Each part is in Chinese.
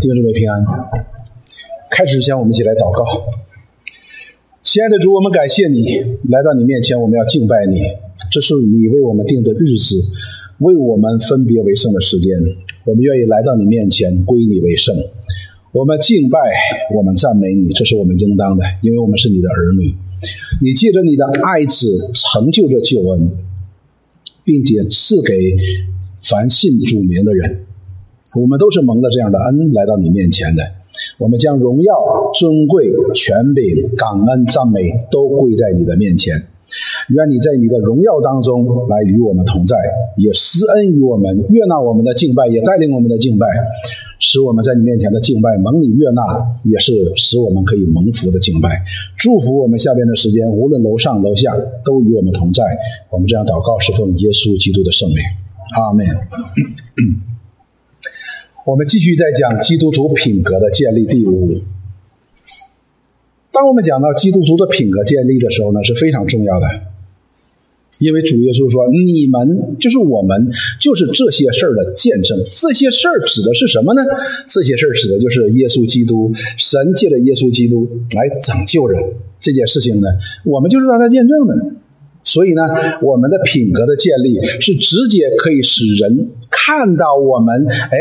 弟兄姊妹平安。开始之前，我们一起来祷告。亲爱的主，我们感谢你来到你面前，我们要敬拜你。这是你为我们定的日子，为我们分别为圣的时间。我们愿意来到你面前，归你为圣。我们敬拜，我们赞美你，这是我们应当的，因为我们是你的儿女。你借着你的爱子成就着救恩，并且赐给凡信主名的人。我们都是蒙了这样的恩来到你面前的。我们将荣耀、尊贵、权柄、感恩、赞美都归在你的面前。愿你在你的荣耀当中来与我们同在，也施恩于我们，悦纳我们的敬拜，也带领我们的敬拜，使我们在你面前的敬拜蒙你悦纳，也是使我们可以蒙福的敬拜。祝福我们下边的时间，无论楼上楼下都与我们同在。我们这样祷告，是奉耶稣基督的圣名。阿门。我们继续在讲基督徒品格的建立第五。当我们讲到基督徒的品格建立的时候呢，是非常重要的，因为主耶稣说：“你们就是我们，就是这些事儿的见证。”这些事儿指的是什么呢？这些事儿指的就是耶稣基督，神借着耶稣基督来拯救人这件事情呢，我们就是让他见证的。所以呢，我们的品格的建立是直接可以使人看到我们，哎。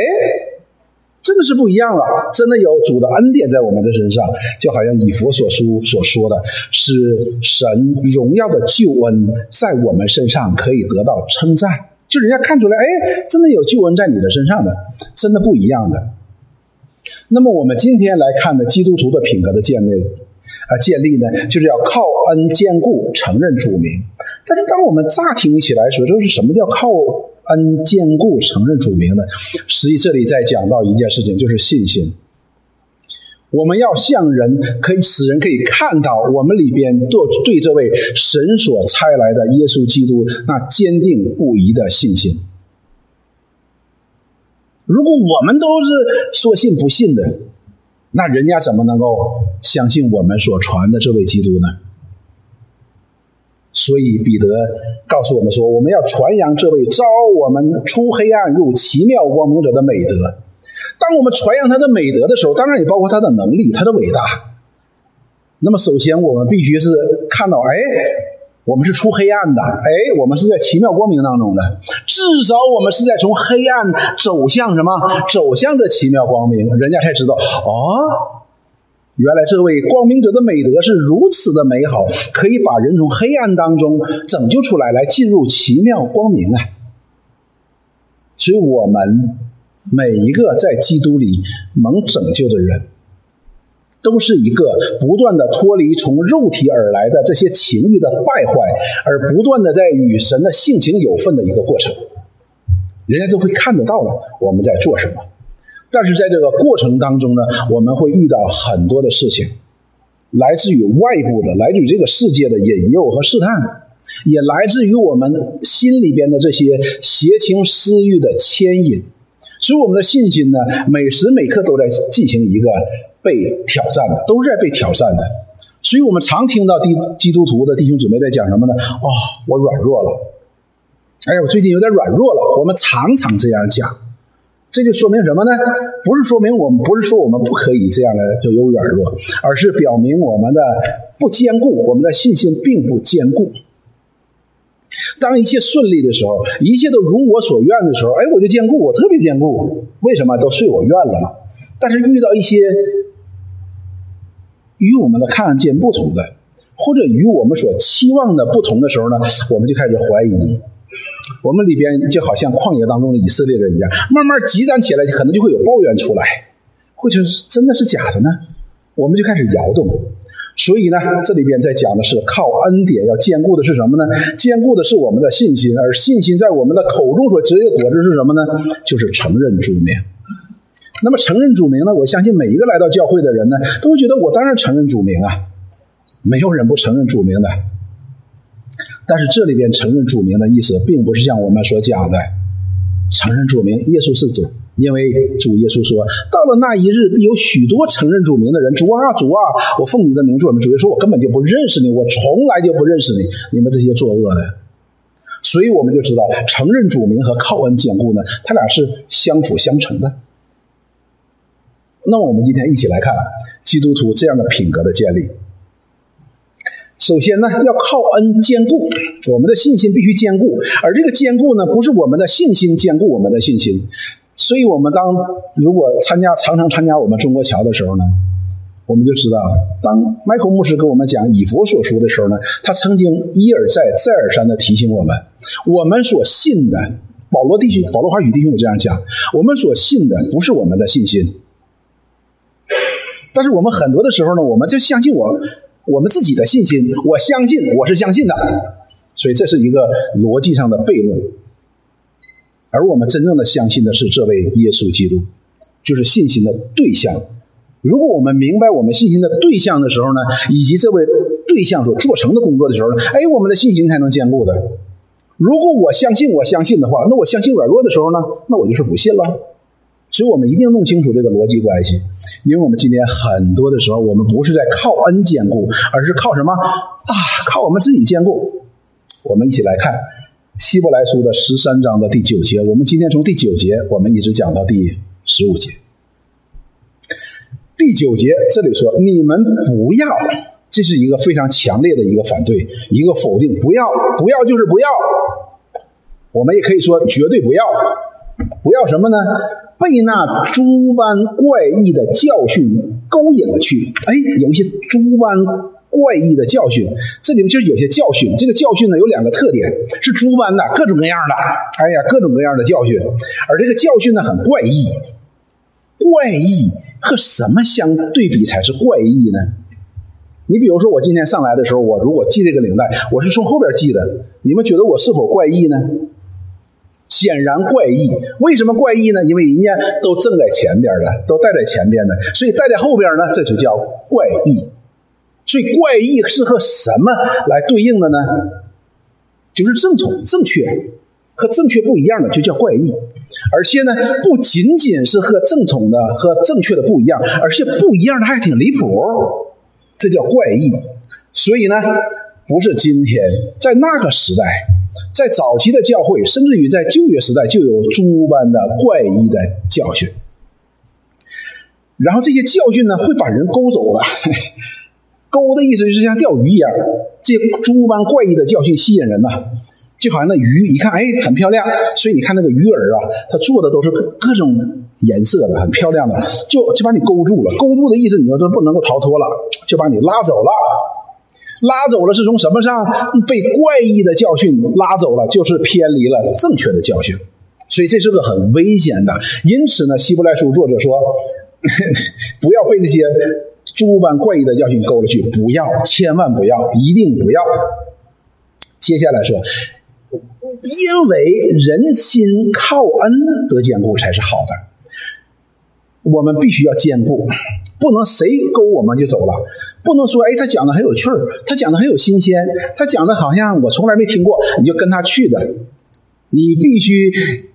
真的是不一样了，真的有主的恩典在我们的身上，就好像以佛所书所说的是神荣耀的救恩在我们身上可以得到称赞，就人家看出来，哎，真的有救恩在你的身上的，真的不一样的。那么我们今天来看的基督徒的品格的建立啊，建立呢，就是要靠恩坚固，承认主名。但是当我们乍听起来说，这是什么叫靠？恩坚固承认主名的，实际这里在讲到一件事情，就是信心。我们要向人可以使人可以看到我们里边对对这位神所差来的耶稣基督那坚定不移的信心。如果我们都是说信不信的，那人家怎么能够相信我们所传的这位基督呢？所以彼得告诉我们说，我们要传扬这位招我们出黑暗入奇妙光明者的美德。当我们传扬他的美德的时候，当然也包括他的能力、他的伟大。那么，首先我们必须是看到，哎，我们是出黑暗的，哎，我们是在奇妙光明当中的。至少我们是在从黑暗走向什么？走向这奇妙光明，人家才知道哦。原来这位光明者的美德是如此的美好，可以把人从黑暗当中拯救出来，来进入奇妙光明啊！所以，我们每一个在基督里蒙拯救的人，都是一个不断的脱离从肉体而来的这些情欲的败坏，而不断的在与神的性情有份的一个过程。人家都会看得到了我们在做什么。但是在这个过程当中呢，我们会遇到很多的事情，来自于外部的，来自于这个世界的引诱和试探，也来自于我们心里边的这些邪情私欲的牵引，所以我们的信心呢，每时每刻都在进行一个被挑战的，都是在被挑战的。所以我们常听到基基督徒的弟兄姊妹在讲什么呢？哦，我软弱了，哎呀，我最近有点软弱了。我们常常这样讲。这就说明什么呢？不是说明我们不是说我们不可以这样的就有软弱，而是表明我们的不坚固，我们的信心并不坚固。当一切顺利的时候，一切都如我所愿的时候，哎，我就坚固，我特别坚固。为什么都随我愿了嘛？但是遇到一些与我们的看见不同的，或者与我们所期望的不同的时候呢，我们就开始怀疑。我们里边就好像旷野当中的以色列人一样，慢慢积攒起来，可能就会有抱怨出来，或者是真的是假的呢？我们就开始摇动。所以呢，这里边在讲的是靠恩典要坚固的是什么呢？坚固的是我们的信心，而信心在我们的口中所结的果子是什么呢？就是承认主名。那么承认主名呢？我相信每一个来到教会的人呢，都会觉得我当然承认主名啊，没有人不承认主名的。但是这里边承认主名的意思，并不是像我们所讲的承认主名，耶稣是主，因为主耶稣说，到了那一日，必有许多承认主名的人，主啊，主啊，我奉你的名做什么？主耶稣，我根本就不认识你，我从来就不认识你，你们这些作恶的。所以我们就知道，承认主名和靠恩坚固呢，它俩是相辅相成的。那我们今天一起来看基督徒这样的品格的建立。首先呢，要靠恩坚固我们的信心，必须坚固。而这个坚固呢，不是我们的信心坚固我们的信心。所以，我们当如果参加常常参加我们中国桥的时候呢，我们就知道，当麦克牧师跟我们讲以佛所说的时候呢，他曾经一而再、再而三的提醒我们，我们所信的，保罗弟兄、保罗华语弟兄也这样讲，我们所信的不是我们的信心，但是我们很多的时候呢，我们就相信我我们自己的信心，我相信我是相信的，所以这是一个逻辑上的悖论。而我们真正的相信的是这位耶稣基督，就是信心的对象。如果我们明白我们信心的对象的时候呢，以及这位对象所做成的工作的时候呢，哎，我们的信心才能坚固的。如果我相信我相信的话，那我相信软弱的时候呢，那我就是不信了。所以我们一定弄清楚这个逻辑关系，因为我们今天很多的时候，我们不是在靠恩坚固，而是靠什么啊？靠我们自己坚固。我们一起来看。希伯来书的十三章的第九节，我们今天从第九节，我们一直讲到第十五节。第九节这里说：“你们不要”，这是一个非常强烈的一个反对，一个否定。不要，不要就是不要。我们也可以说绝对不要，不要什么呢？被那诸般怪异的教训勾引了去。哎，有一些诸般。怪异的教训，这里面就有些教训。这个教训呢有两个特点，是诸般的，各种各样的。哎呀，各种各样的教训。而这个教训呢很怪异，怪异和什么相对比才是怪异呢？你比如说，我今天上来的时候，我如果系这个领带，我是从后边系的，你们觉得我是否怪异呢？显然怪异。为什么怪异呢？因为人家都正在前边的，都带在前边的，所以带在后边呢，这就叫怪异。所以怪异是和什么来对应的呢？就是正统、正确，和正确不一样的就叫怪异。而且呢，不仅仅是和正统的、和正确的不一样，而且不一样的还挺离谱，这叫怪异。所以呢，不是今天，在那个时代，在早期的教会，甚至于在旧约时代，就有诸般的怪异的教训。然后这些教训呢，会把人勾走的。勾的意思就是像钓鱼一样，这诸般怪异的教训吸引人呐，就好像那鱼一看，哎，很漂亮，所以你看那个鱼饵啊，它做的都是各种颜色的，很漂亮的，就就把你勾住了。勾住的意思，你就都不能够逃脱了，就把你拉走了。拉走了是从什么上被怪异的教训拉走了？就是偏离了正确的教训，所以这是个很危险的。因此呢，希伯来书作者说，不要被这些。诸般怪异的教训勾了去，不要，千万不要，一定不要。接下来说，因为人心靠恩得坚固才是好的，我们必须要坚固，不能谁勾我们就走了，不能说哎他讲的很有趣儿，他讲的很有新鲜，他讲的好像我从来没听过，你就跟他去的，你必须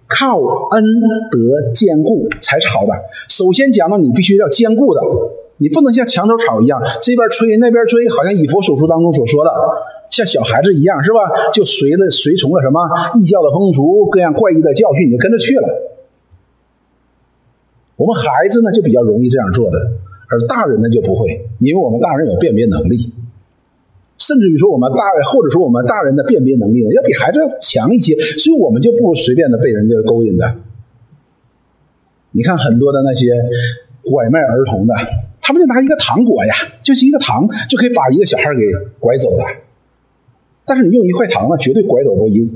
靠恩得兼顾才是好的。首先讲到你必须要兼顾的。你不能像墙头草一样，这边吹那边吹，好像以佛所书当中所说的，像小孩子一样，是吧？就随了随从了什么异教的风俗，各样怪异的教训，你就跟着去了。我们孩子呢就比较容易这样做的，而大人呢就不会，因为我们大人有辨别能力，甚至于说我们大或者说我们大人的辨别能力呢要比孩子要强一些，所以我们就不随便的被人家勾引的。你看很多的那些拐卖儿童的。他们就拿一个糖果呀，就是一个糖就可以把一个小孩给拐走了。但是你用一块糖呢，绝对拐走不一，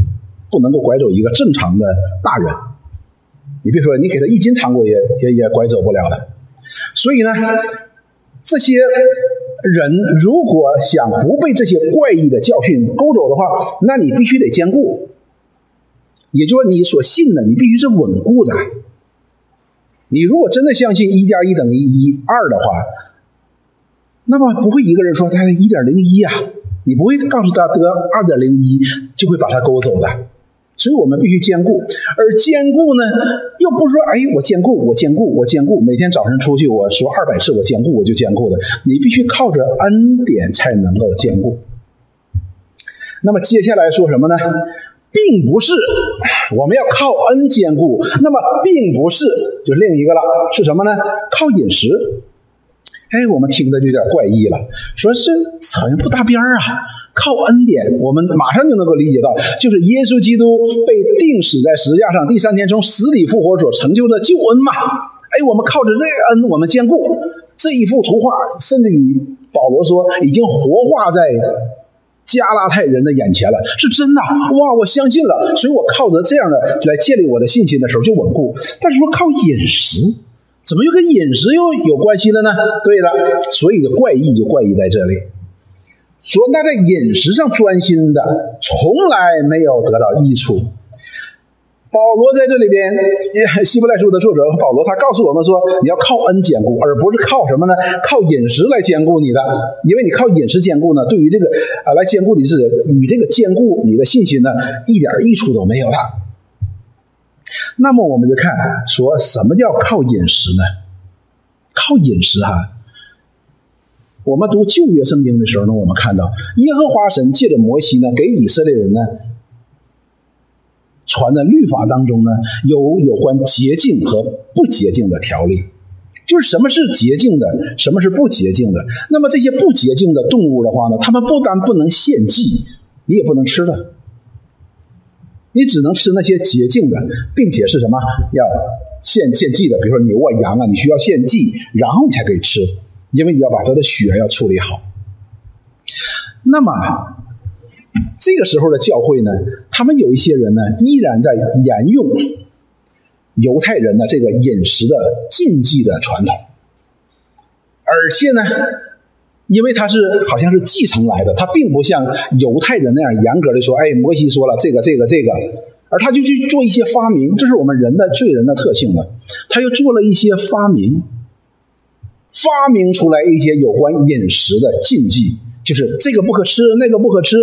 不能够拐走一个正常的大人。你别说，你给他一斤糖果也也也拐走不了的。所以呢，这些人如果想不被这些怪异的教训勾走的话，那你必须得坚固，也就是说，你所信的，你必须是稳固的。你如果真的相信一加一等于一二的话，那么不会一个人说他一点零一啊，你不会告诉他得二点零一就会把他勾走的。所以我们必须兼顾，而兼顾呢，又不是说哎我兼顾我兼顾我兼顾，每天早晨出去我说二百次我兼顾我就兼顾的，你必须靠着恩典才能够兼顾。那么接下来说什么呢？并不是我们要靠恩兼顾，那么并不是就另一个了，是什么呢？靠饮食。哎，我们听的就有点怪异了，说是好像不搭边啊。靠恩典，我们马上就能够理解到，就是耶稣基督被钉死在十字架上，第三天从死里复活所成就的救恩嘛。哎，我们靠着这个恩，我们兼顾这一幅图画，甚至于保罗说已经活化在加拉太人的眼前了，是真的哇！我相信了，所以我靠着这样的来建立我的信心的时候就稳固。但是说靠饮食。怎么又跟饮食又有关系了呢？对了，所以的怪异就怪异在这里。说那在饮食上专心的，从来没有得到益处。保罗在这里边，希伯来书的作者保罗他告诉我们说，你要靠恩兼顾，而不是靠什么呢？靠饮食来兼顾你的，因为你靠饮食兼顾呢，对于这个啊来兼顾你是与这个兼顾你的信心呢，一点益处都没有了。那么我们就看说什么叫靠饮食呢？靠饮食哈，我们读旧约圣经的时候呢，我们看到耶和华神借着摩西呢，给以色列人呢传的律法当中呢，有有关洁净和不洁净的条例，就是什么是洁净的，什么是不洁净的。那么这些不洁净的动物的话呢，他们不但不能献祭，你也不能吃的。你只能吃那些洁净的，并且是什么要献献祭的，比如说牛啊、羊啊，你需要献祭，然后你才可以吃，因为你要把他的血要处理好。那么这个时候的教会呢，他们有一些人呢，依然在沿用犹太人的这个饮食的禁忌的传统，而且呢。因为他是好像是继承来的，他并不像犹太人那样严格的说，哎，摩西说了这个这个这个，而他就去做一些发明，这是我们人的罪人的特性了。他又做了一些发明，发明出来一些有关饮食的禁忌，就是这个不可吃，那个不可吃，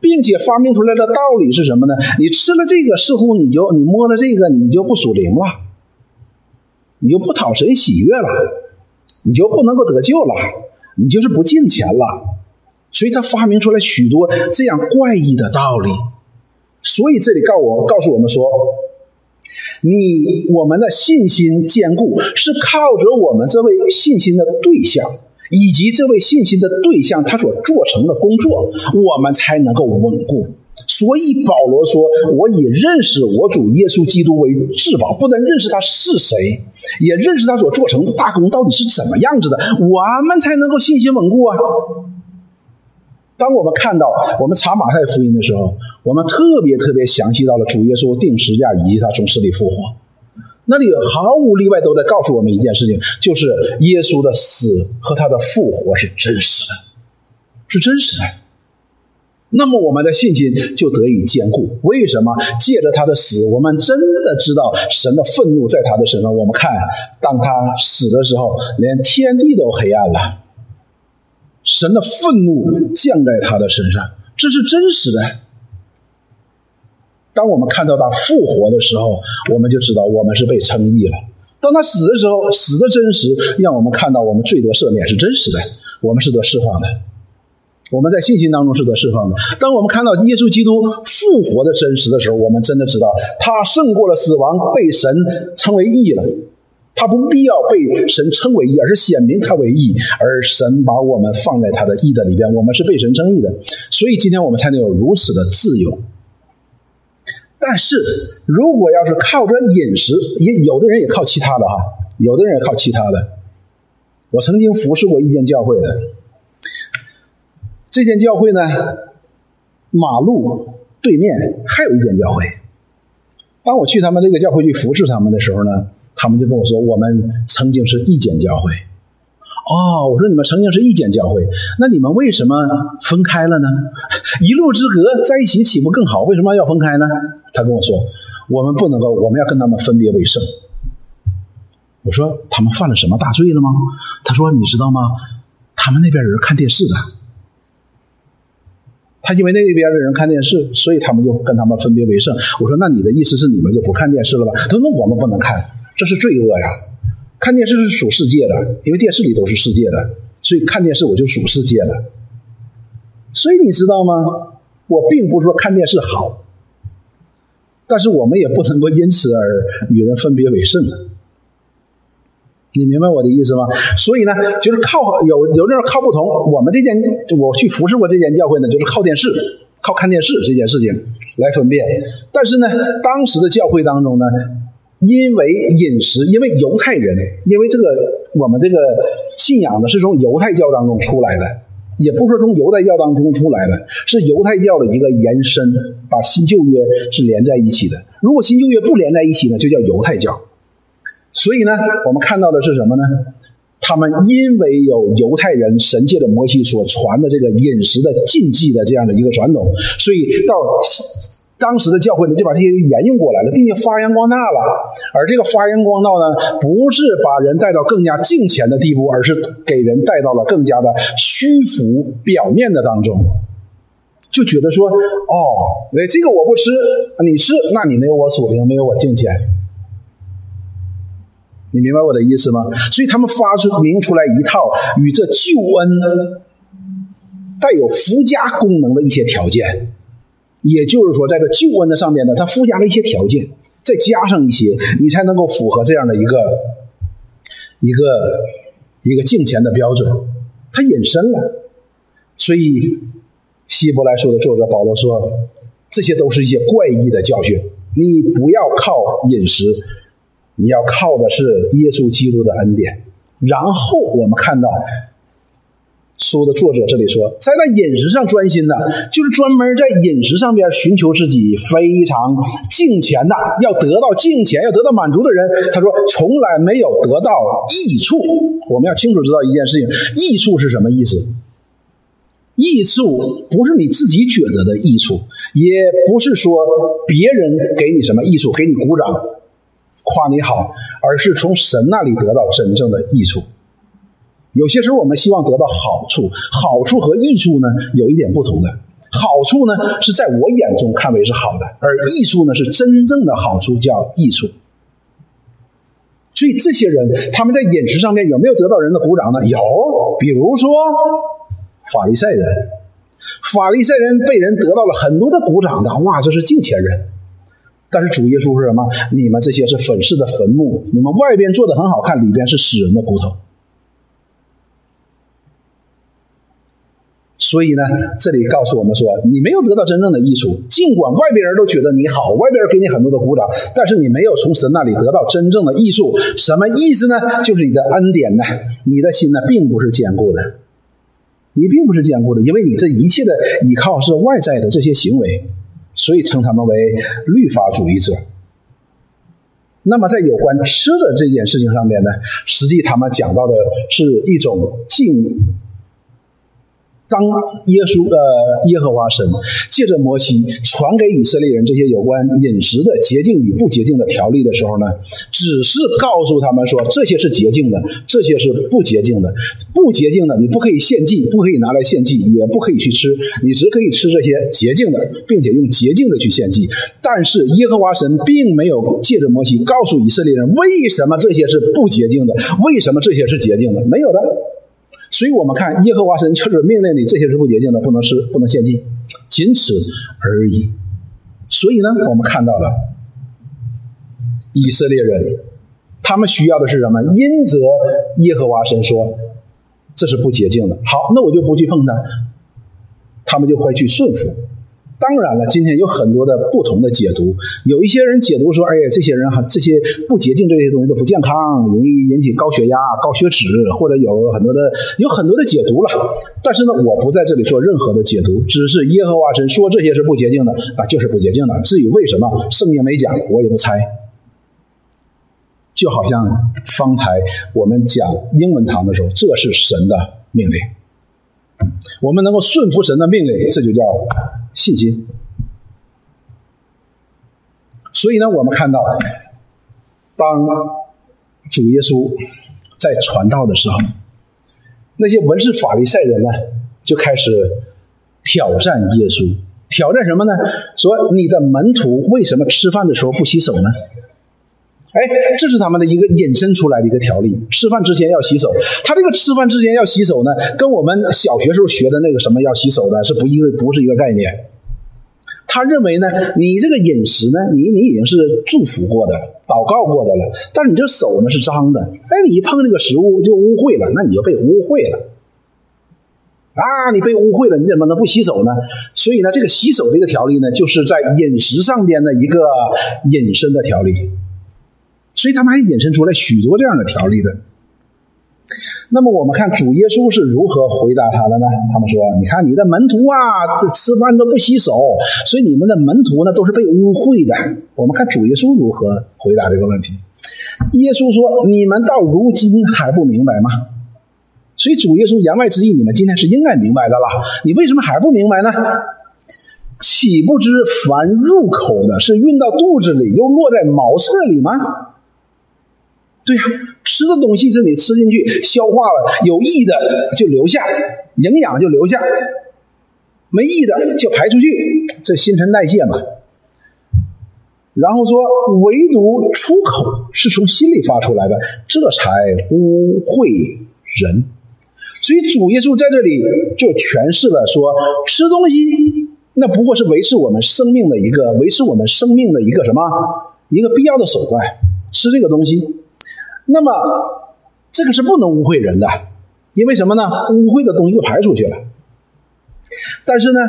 并且发明出来的道理是什么呢？你吃了这个，似乎你就你摸了这个，你就不属灵了，你就不讨神喜悦了，你就不能够得救了。你就是不进钱了，所以他发明出来许多这样怪异的道理。所以这里告我告诉我们说，你我们的信心坚固是靠着我们这位信心的对象，以及这位信心的对象他所做成的工作，我们才能够稳固。所以保罗说：“我以认识我主耶稣基督为至宝，不但认识他是谁，也认识他所做成的大功到底是怎么样子的，我们才能够信心稳固啊。”当我们看到我们查马太福音的时候，我们特别特别详细到了主耶稣定十架以及他从死里复活，那里毫无例外都在告诉我们一件事情，就是耶稣的死和他的复活是真实的，是真实的。那么我们的信心就得以坚固。为什么？借着他的死，我们真的知道神的愤怒在他的身上。我们看，当他死的时候，连天地都黑暗了，神的愤怒降在他的身上，这是真实的。当我们看到他复活的时候，我们就知道我们是被称义了。当他死的时候，死的真实，让我们看到我们罪得赦免是真实的，我们是得释放的。我们在信心当中是得释放的。当我们看到耶稣基督复活的真实的时候，我们真的知道他胜过了死亡，被神称为义了。他不必要被神称为义，而是显明他为义，而神把我们放在他的义的里边，我们是被神称义的。所以今天我们才能有如此的自由。但是如果要是靠着饮食，也有的人也靠其他的哈，有的人也靠其他的。我曾经服侍过一间教会的。这间教会呢，马路对面还有一间教会。当我去他们这个教会去服侍他们的时候呢，他们就跟我说：“我们曾经是一间教会。”哦，我说：“你们曾经是一间教会，那你们为什么分开了呢？一路之隔，在一起岂不更好？为什么要分开呢？”他跟我说：“我们不能够，我们要跟他们分别为圣。”我说：“他们犯了什么大罪了吗？”他说：“你知道吗？他们那边人看电视的。”他因为那边的人看电视，所以他们就跟他们分别为圣。我说：“那你的意思是你们就不看电视了吧？”他说：“那我们不能看，这是罪恶呀！看电视是属世界的，因为电视里都是世界的，所以看电视我就属世界的。所以你知道吗？我并不是说看电视好，但是我们也不能够因此而与人分别为圣。你明白我的意思吗？所以呢，就是靠有有那种靠不同。我们这间我去服侍过这间教会呢，就是靠电视、靠看电视这件事情来分辨。但是呢，当时的教会当中呢，因为饮食，因为犹太人，因为这个我们这个信仰呢是从犹太教当中出来的，也不是从犹太教当中出来的，是犹太教的一个延伸，把新旧约是连在一起的。如果新旧约不连在一起呢，就叫犹太教。所以呢，我们看到的是什么呢？他们因为有犹太人神界的摩西所传的这个饮食的禁忌的这样的一个传统，所以到当时的教会呢，就把这些沿用过来了，并且发扬光大了。而这个发扬光大呢，不是把人带到更加敬虔的地步，而是给人带到了更加的虚浮表面的当中，就觉得说，哦，那这个我不吃，你吃，那你没有我属灵，没有我敬虔。你明白我的意思吗？所以他们发出明出来一套与这救恩带有附加功能的一些条件，也就是说，在这救恩的上面呢，它附加了一些条件，再加上一些，你才能够符合这样的一个一个一个敬虔的标准，它隐身了。所以希伯来书的作者保罗说，这些都是一些怪异的教训，你不要靠饮食。你要靠的是耶稣基督的恩典，然后我们看到书的作者这里说，在那饮食上专心的，就是专门在饮食上边寻求自己非常敬虔的，要得到敬虔，要得到满足的人，他说从来没有得到益处。我们要清楚知道一件事情，益处是什么意思？益处不是你自己觉得的益处，也不是说别人给你什么益处，给你鼓掌。夸你好，而是从神那里得到真正的益处。有些时候我们希望得到好处，好处和益处呢有一点不同的。好处呢是在我眼中看为是好的，而益处呢是真正的好处，叫益处。所以这些人他们在饮食上面有没有得到人的鼓掌呢？有，比如说法利赛人，法利赛人被人得到了很多的鼓掌的，哇，这是敬虔人。但是主耶稣是什么？你们这些是粉饰的坟墓，你们外边做的很好看，里边是死人的骨头。所以呢，这里告诉我们说，你没有得到真正的益处。尽管外边人都觉得你好，外边人给你很多的鼓掌，但是你没有从神那里得到真正的益处。什么意思呢？就是你的恩典呢，你的心呢，并不是坚固的，你并不是坚固的，因为你这一切的依靠是外在的这些行为。所以称他们为律法主义者。那么，在有关吃的这件事情上面呢，实际他们讲到的是一种敬。当耶稣呃耶和华神借着摩西传给以色列人这些有关饮食的洁净与不洁净的条例的时候呢，只是告诉他们说这些是洁净的，这些是不洁净的。不洁净的你不可以献祭，不可以拿来献祭，也不可以去吃，你只可以吃这些洁净的，并且用洁净的去献祭。但是耶和华神并没有借着摩西告诉以色列人为什么这些是不洁净的，为什么这些是洁净的，没有的。所以我们看耶和华神就是命令你这些是不洁净的，不能吃，不能献祭，仅此而已。所以呢，我们看到了以色列人，他们需要的是什么？因则耶和华神说这是不洁净的，好，那我就不去碰它，他们就会去顺服。当然了，今天有很多的不同的解读。有一些人解读说：“哎呀，这些人哈，这些不洁净这些东西都不健康，容易引起高血压、高血脂，或者有很多的有很多的解读了。”但是呢，我不在这里做任何的解读，只是耶和华神说这些是不洁净的，啊，就是不洁净的。至于为什么，圣经没讲，我也不猜。就好像方才我们讲英文堂的时候，这是神的命令。我们能够顺服神的命令，这就叫信心。所以呢，我们看到，当主耶稣在传道的时候，那些文士法利赛人呢，就开始挑战耶稣。挑战什么呢？说你的门徒为什么吃饭的时候不洗手呢？哎，这是他们的一个引申出来的一个条例：吃饭之前要洗手。他这个吃饭之前要洗手呢，跟我们小学时候学的那个什么要洗手的是不一个，不是一个概念。他认为呢，你这个饮食呢，你你已经是祝福过的、祷告过的了，但是你这手呢是脏的，哎，你一碰这个食物就污秽了，那你就被污秽了。啊，你被污秽了，你怎么能不洗手呢？所以呢，这个洗手这个条例呢，就是在饮食上边的一个引申的条例。所以他们还引申出来许多这样的条例的。那么我们看主耶稣是如何回答他的呢？他们说：“你看你的门徒啊，吃饭都不洗手，所以你们的门徒呢都是被污秽的。”我们看主耶稣如何回答这个问题。耶稣说：“你们到如今还不明白吗？”所以主耶稣言外之意，你们今天是应该明白的了。你为什么还不明白呢？岂不知凡入口的是运到肚子里，又落在茅厕里吗？对呀，吃的东西是你吃进去消化了，有益的就留下，营养就留下；没益的就排出去，这新陈代谢嘛。然后说，唯独出口是从心里发出来的，这才污秽人。所以主耶稣在这里就诠释了说，吃东西那不过是维持我们生命的一个维持我们生命的一个什么一个必要的手段，吃这个东西。那么，这个是不能污秽人的，因为什么呢？污秽的东西就排出去了。但是呢，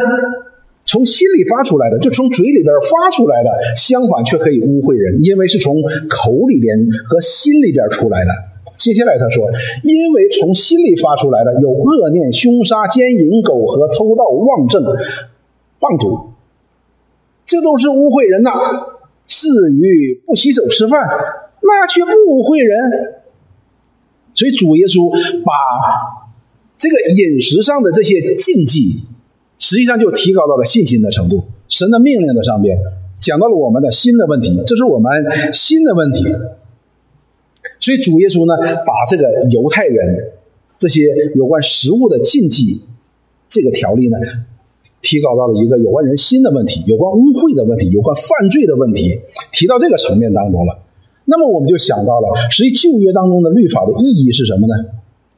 从心里发出来的，就从嘴里边发出来的，相反却可以污秽人，因为是从口里边和心里边出来的。接下来他说，因为从心里发出来的有恶念、凶杀、奸淫、苟合、偷盗、妄政、谤毒，这都是污秽人呐。至于不洗手吃饭。那却不污秽人，所以主耶稣把这个饮食上的这些禁忌，实际上就提高到了信心的程度。神的命令的上边讲到了我们的新的问题，这是我们新的问题。所以主耶稣呢，把这个犹太人这些有关食物的禁忌这个条例呢，提高到了一个有关人心的问题、有关污秽的问题、有关犯罪的问题，提到这个层面当中了。那么我们就想到了，实际旧约当中的律法的意义是什么呢？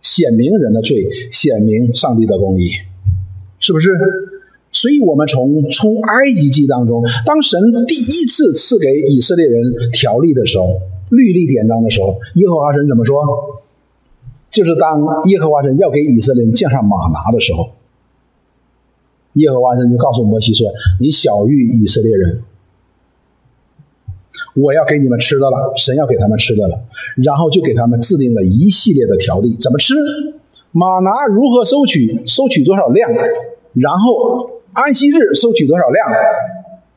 显明人的罪，显明上帝的公义，是不是？所以，我们从出埃及记当中，当神第一次赐给以色列人条例的时候，律例典章的时候，耶和华神怎么说？就是当耶和华神要给以色列人降上马拿的时候，耶和华神就告诉摩西说：“你小谕以色列人。”我要给你们吃的了，神要给他们吃的了，然后就给他们制定了一系列的条例，怎么吃，马拿如何收取，收取多少量，然后安息日收取多少量，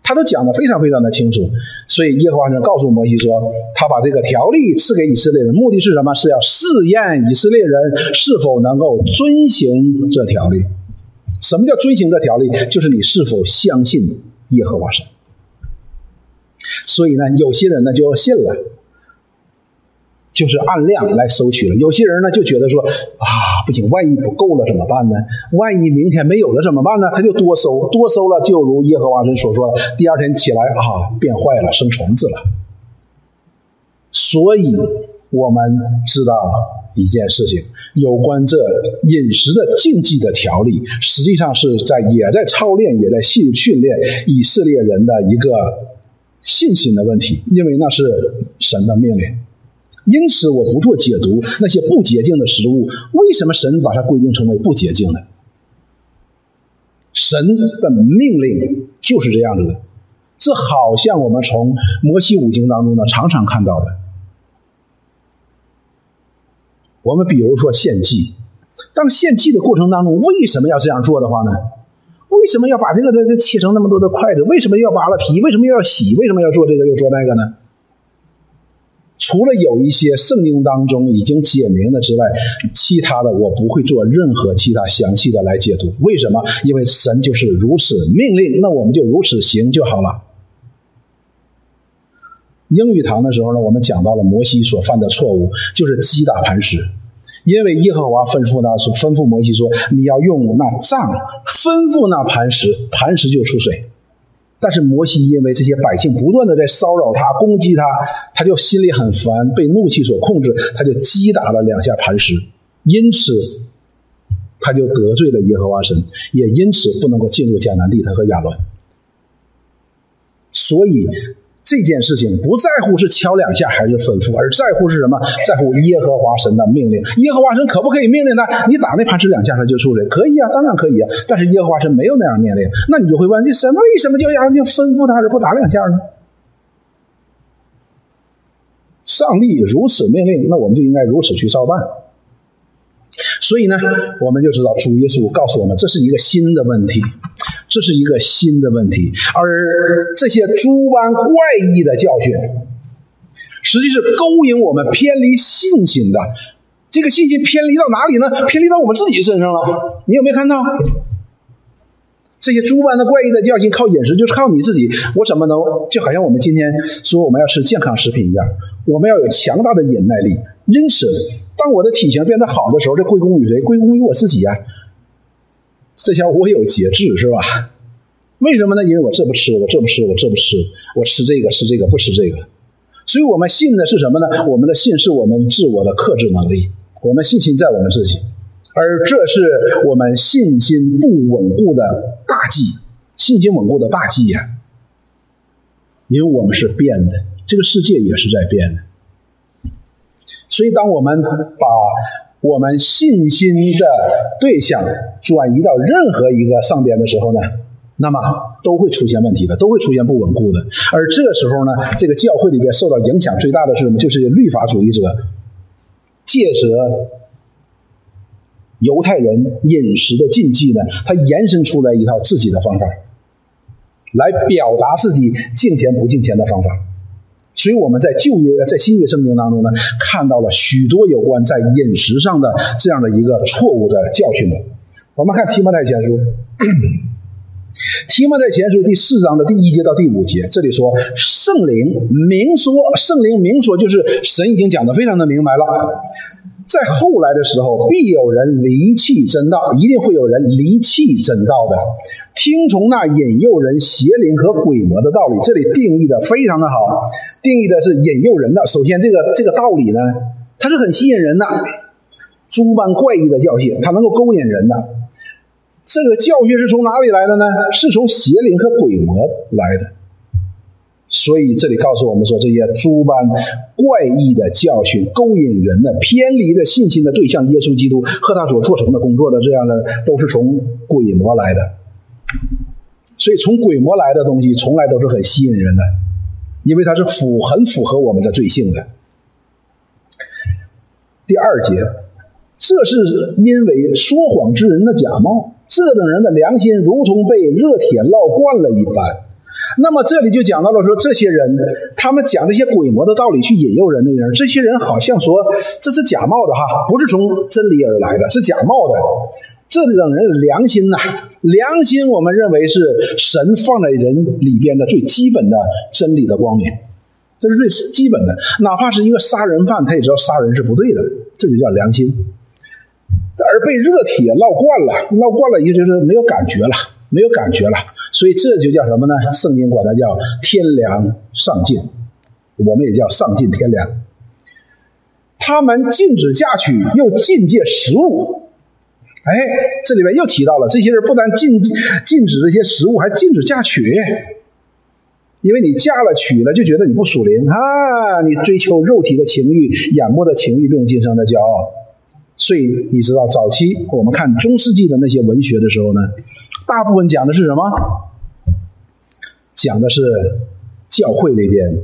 他都讲的非常非常的清楚。所以耶和华神告诉摩西说，他把这个条例赐给以色列人，目的是什么？是要试验以色列人是否能够遵行这条例。什么叫遵行这条例？就是你是否相信耶和华神。所以呢，有些人呢就信了，就是按量来收取了；有些人呢就觉得说啊，不行，万一不够了怎么办呢？万一明天没有了怎么办呢？他就多收，多收了，就如耶和华神所说，第二天起来啊，变坏了，生虫子了。所以我们知道一件事情，有关这饮食的禁忌的条例，实际上是在也在操练，也在训训练以色列人的一个。信心的问题，因为那是神的命令，因此我不做解读。那些不洁净的食物，为什么神把它规定成为不洁净的？神的命令就是这样子的。这好像我们从摩西五经当中呢常常看到的。我们比如说献祭，当献祭的过程当中，为什么要这样做的话呢？为什么要把这个这这切成那么多的筷子？为什么要扒了皮？为什么要洗？为什么要做这个又做那个呢？除了有一些圣经当中已经解明的之外，其他的我不会做任何其他详细的来解读。为什么？因为神就是如此命令，那我们就如此行就好了。英语堂的时候呢，我们讲到了摩西所犯的错误，就是击打磐石。因为耶和华吩咐他是：“吩咐摩西说，你要用那杖吩咐那磐石，磐石就出水。但是摩西因为这些百姓不断的在骚扰他、攻击他，他就心里很烦，被怒气所控制，他就击打了两下磐石，因此他就得罪了耶和华神，也因此不能够进入迦南地，他和亚伦。所以这件事情不在乎是敲两下还是吩咐，而在乎是什么？在乎耶和华神的命令。耶和华神可不可以命令他？你打那盘石两下他就出水？可以啊，当然可以啊。但是耶和华神没有那样命令，那你就会问：这神为什么就要就吩咐他而不打两下呢？上帝如此命令，那我们就应该如此去照办。所以呢，我们就知道主耶稣告诉我们，这是一个新的问题。这是一个新的问题，而这些诸般怪异的教训，实际是勾引我们偏离信心的。这个信心偏离到哪里呢？偏离到我们自己身上了。你有没有看到？这些诸般的怪异的教训，靠饮食就是靠你自己。我怎么能就好像我们今天说我们要吃健康食品一样？我们要有强大的忍耐力。因此，当我的体型变得好的时候，这归功于谁？归功于我自己呀。这下我有节制是吧？为什么呢？因为我这不吃，我这不吃，我这不吃，我吃这个吃这个不吃这个。所以我们信的是什么呢？我们的信是我们自我的克制能力，我们信心在我们自己，而这是我们信心不稳固的大忌，信心稳固的大忌呀。因为我们是变的，这个世界也是在变的。所以当我们把我们信心的对象转移到任何一个上边的时候呢，那么都会出现问题的，都会出现不稳固的。而这个时候呢，这个教会里边受到影响最大的是什么？就是律法主义者借着犹太人饮食的禁忌呢，他延伸出来一套自己的方法，来表达自己敬钱不敬钱的方法。所以我们在旧约、在新约圣经当中呢，看到了许多有关在饮食上的这样的一个错误的教训的。我们看提摩太前书，提摩太前书第四章的第一节到第五节，这里说圣灵明说，圣灵明说就是神已经讲的非常的明白了。在后来的时候，必有人离弃真道，一定会有人离弃真道的，听从那引诱人邪灵和鬼魔的道理。这里定义的非常的好，定义的是引诱人的。首先，这个这个道理呢，它是很吸引人的，诸般怪异的教训，它能够勾引人的。这个教训是从哪里来的呢？是从邪灵和鬼魔来的。所以这里告诉我们说，这些诸般怪异的教训、勾引人的、偏离的信心的对象——耶稣基督和他所做成的工作的这样的，都是从鬼魔来的。所以，从鬼魔来的东西，从来都是很吸引人的，因为它是符很符合我们的罪性的。第二节，这是因为说谎之人的假冒，这等人的良心如同被热铁烙惯了一般。那么这里就讲到了说，这些人他们讲这些鬼魔的道理去引诱人的人，这些人好像说这是假冒的哈，不是从真理而来的，是假冒的。这等人的良心呐，良心我们认为是神放在人里边的最基本的真理的光明，这是最基本的。哪怕是一个杀人犯，他也知道杀人是不对的，这就叫良心。而被热铁烙惯了，烙惯了，也就是没有感觉了。没有感觉了，所以这就叫什么呢？圣经管它叫天良上进，我们也叫上进天良。他们禁止嫁娶，又禁戒食物。哎，这里边又提到了，这些人不但禁禁止这些食物，还禁止嫁娶。因为你嫁了娶了，就觉得你不属灵啊，你追求肉体的情欲、眼目的情欲，并今生的骄傲。所以你知道，早期我们看中世纪的那些文学的时候呢？大部分讲的是什么？讲的是教会里边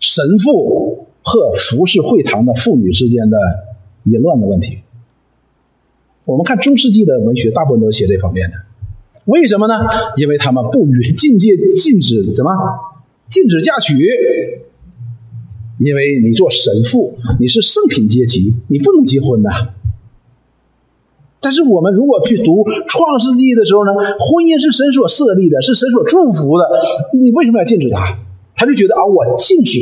神父和服侍会堂的妇女之间的淫乱的问题。我们看中世纪的文学，大部分都写这方面的。为什么呢？因为他们不允禁戒、禁止什么？禁止嫁娶。因为你做神父，你是圣品阶级，你不能结婚的。但是我们如果去读创世纪的时候呢，婚姻是神所设立的，是神所祝福的，你为什么要禁止他？他就觉得啊，我禁止，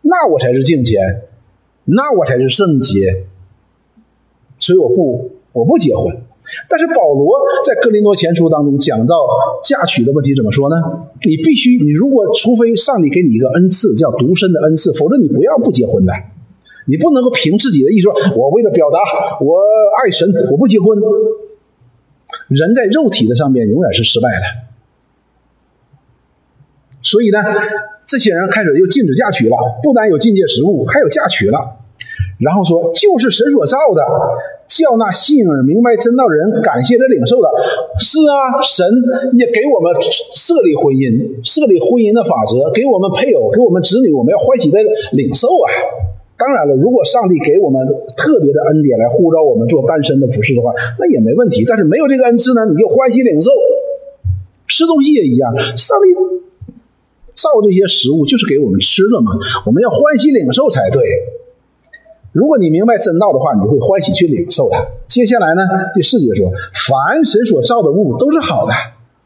那我才是敬虔，那我才是圣洁，所以我不我不结婚。但是保罗在哥林多前书当中讲到嫁娶的问题怎么说呢？你必须，你如果除非上帝给你一个恩赐，叫独身的恩赐，否则你不要不结婚的。你不能够凭自己的意思说，我为了表达我爱神，我不结婚。人在肉体的上面永远是失败的。所以呢，这些人开始又禁止嫁娶了，不但有禁戒食物，还有嫁娶了。然后说，就是神所造的，叫那信而明白真道人感谢这领受的。是啊，神也给我们设立婚姻，设立婚姻的法则，给我们配偶，给我们子女，我们要欢喜的领受啊。当然了，如果上帝给我们特别的恩典来呼召我们做单身的服饰的话，那也没问题。但是没有这个恩赐呢，你就欢喜领受。吃东西也一样，上帝造这些食物就是给我们吃的嘛，我们要欢喜领受才对。如果你明白真道的话，你就会欢喜去领受它。接下来呢，第四节说：凡神所造的物都是好的，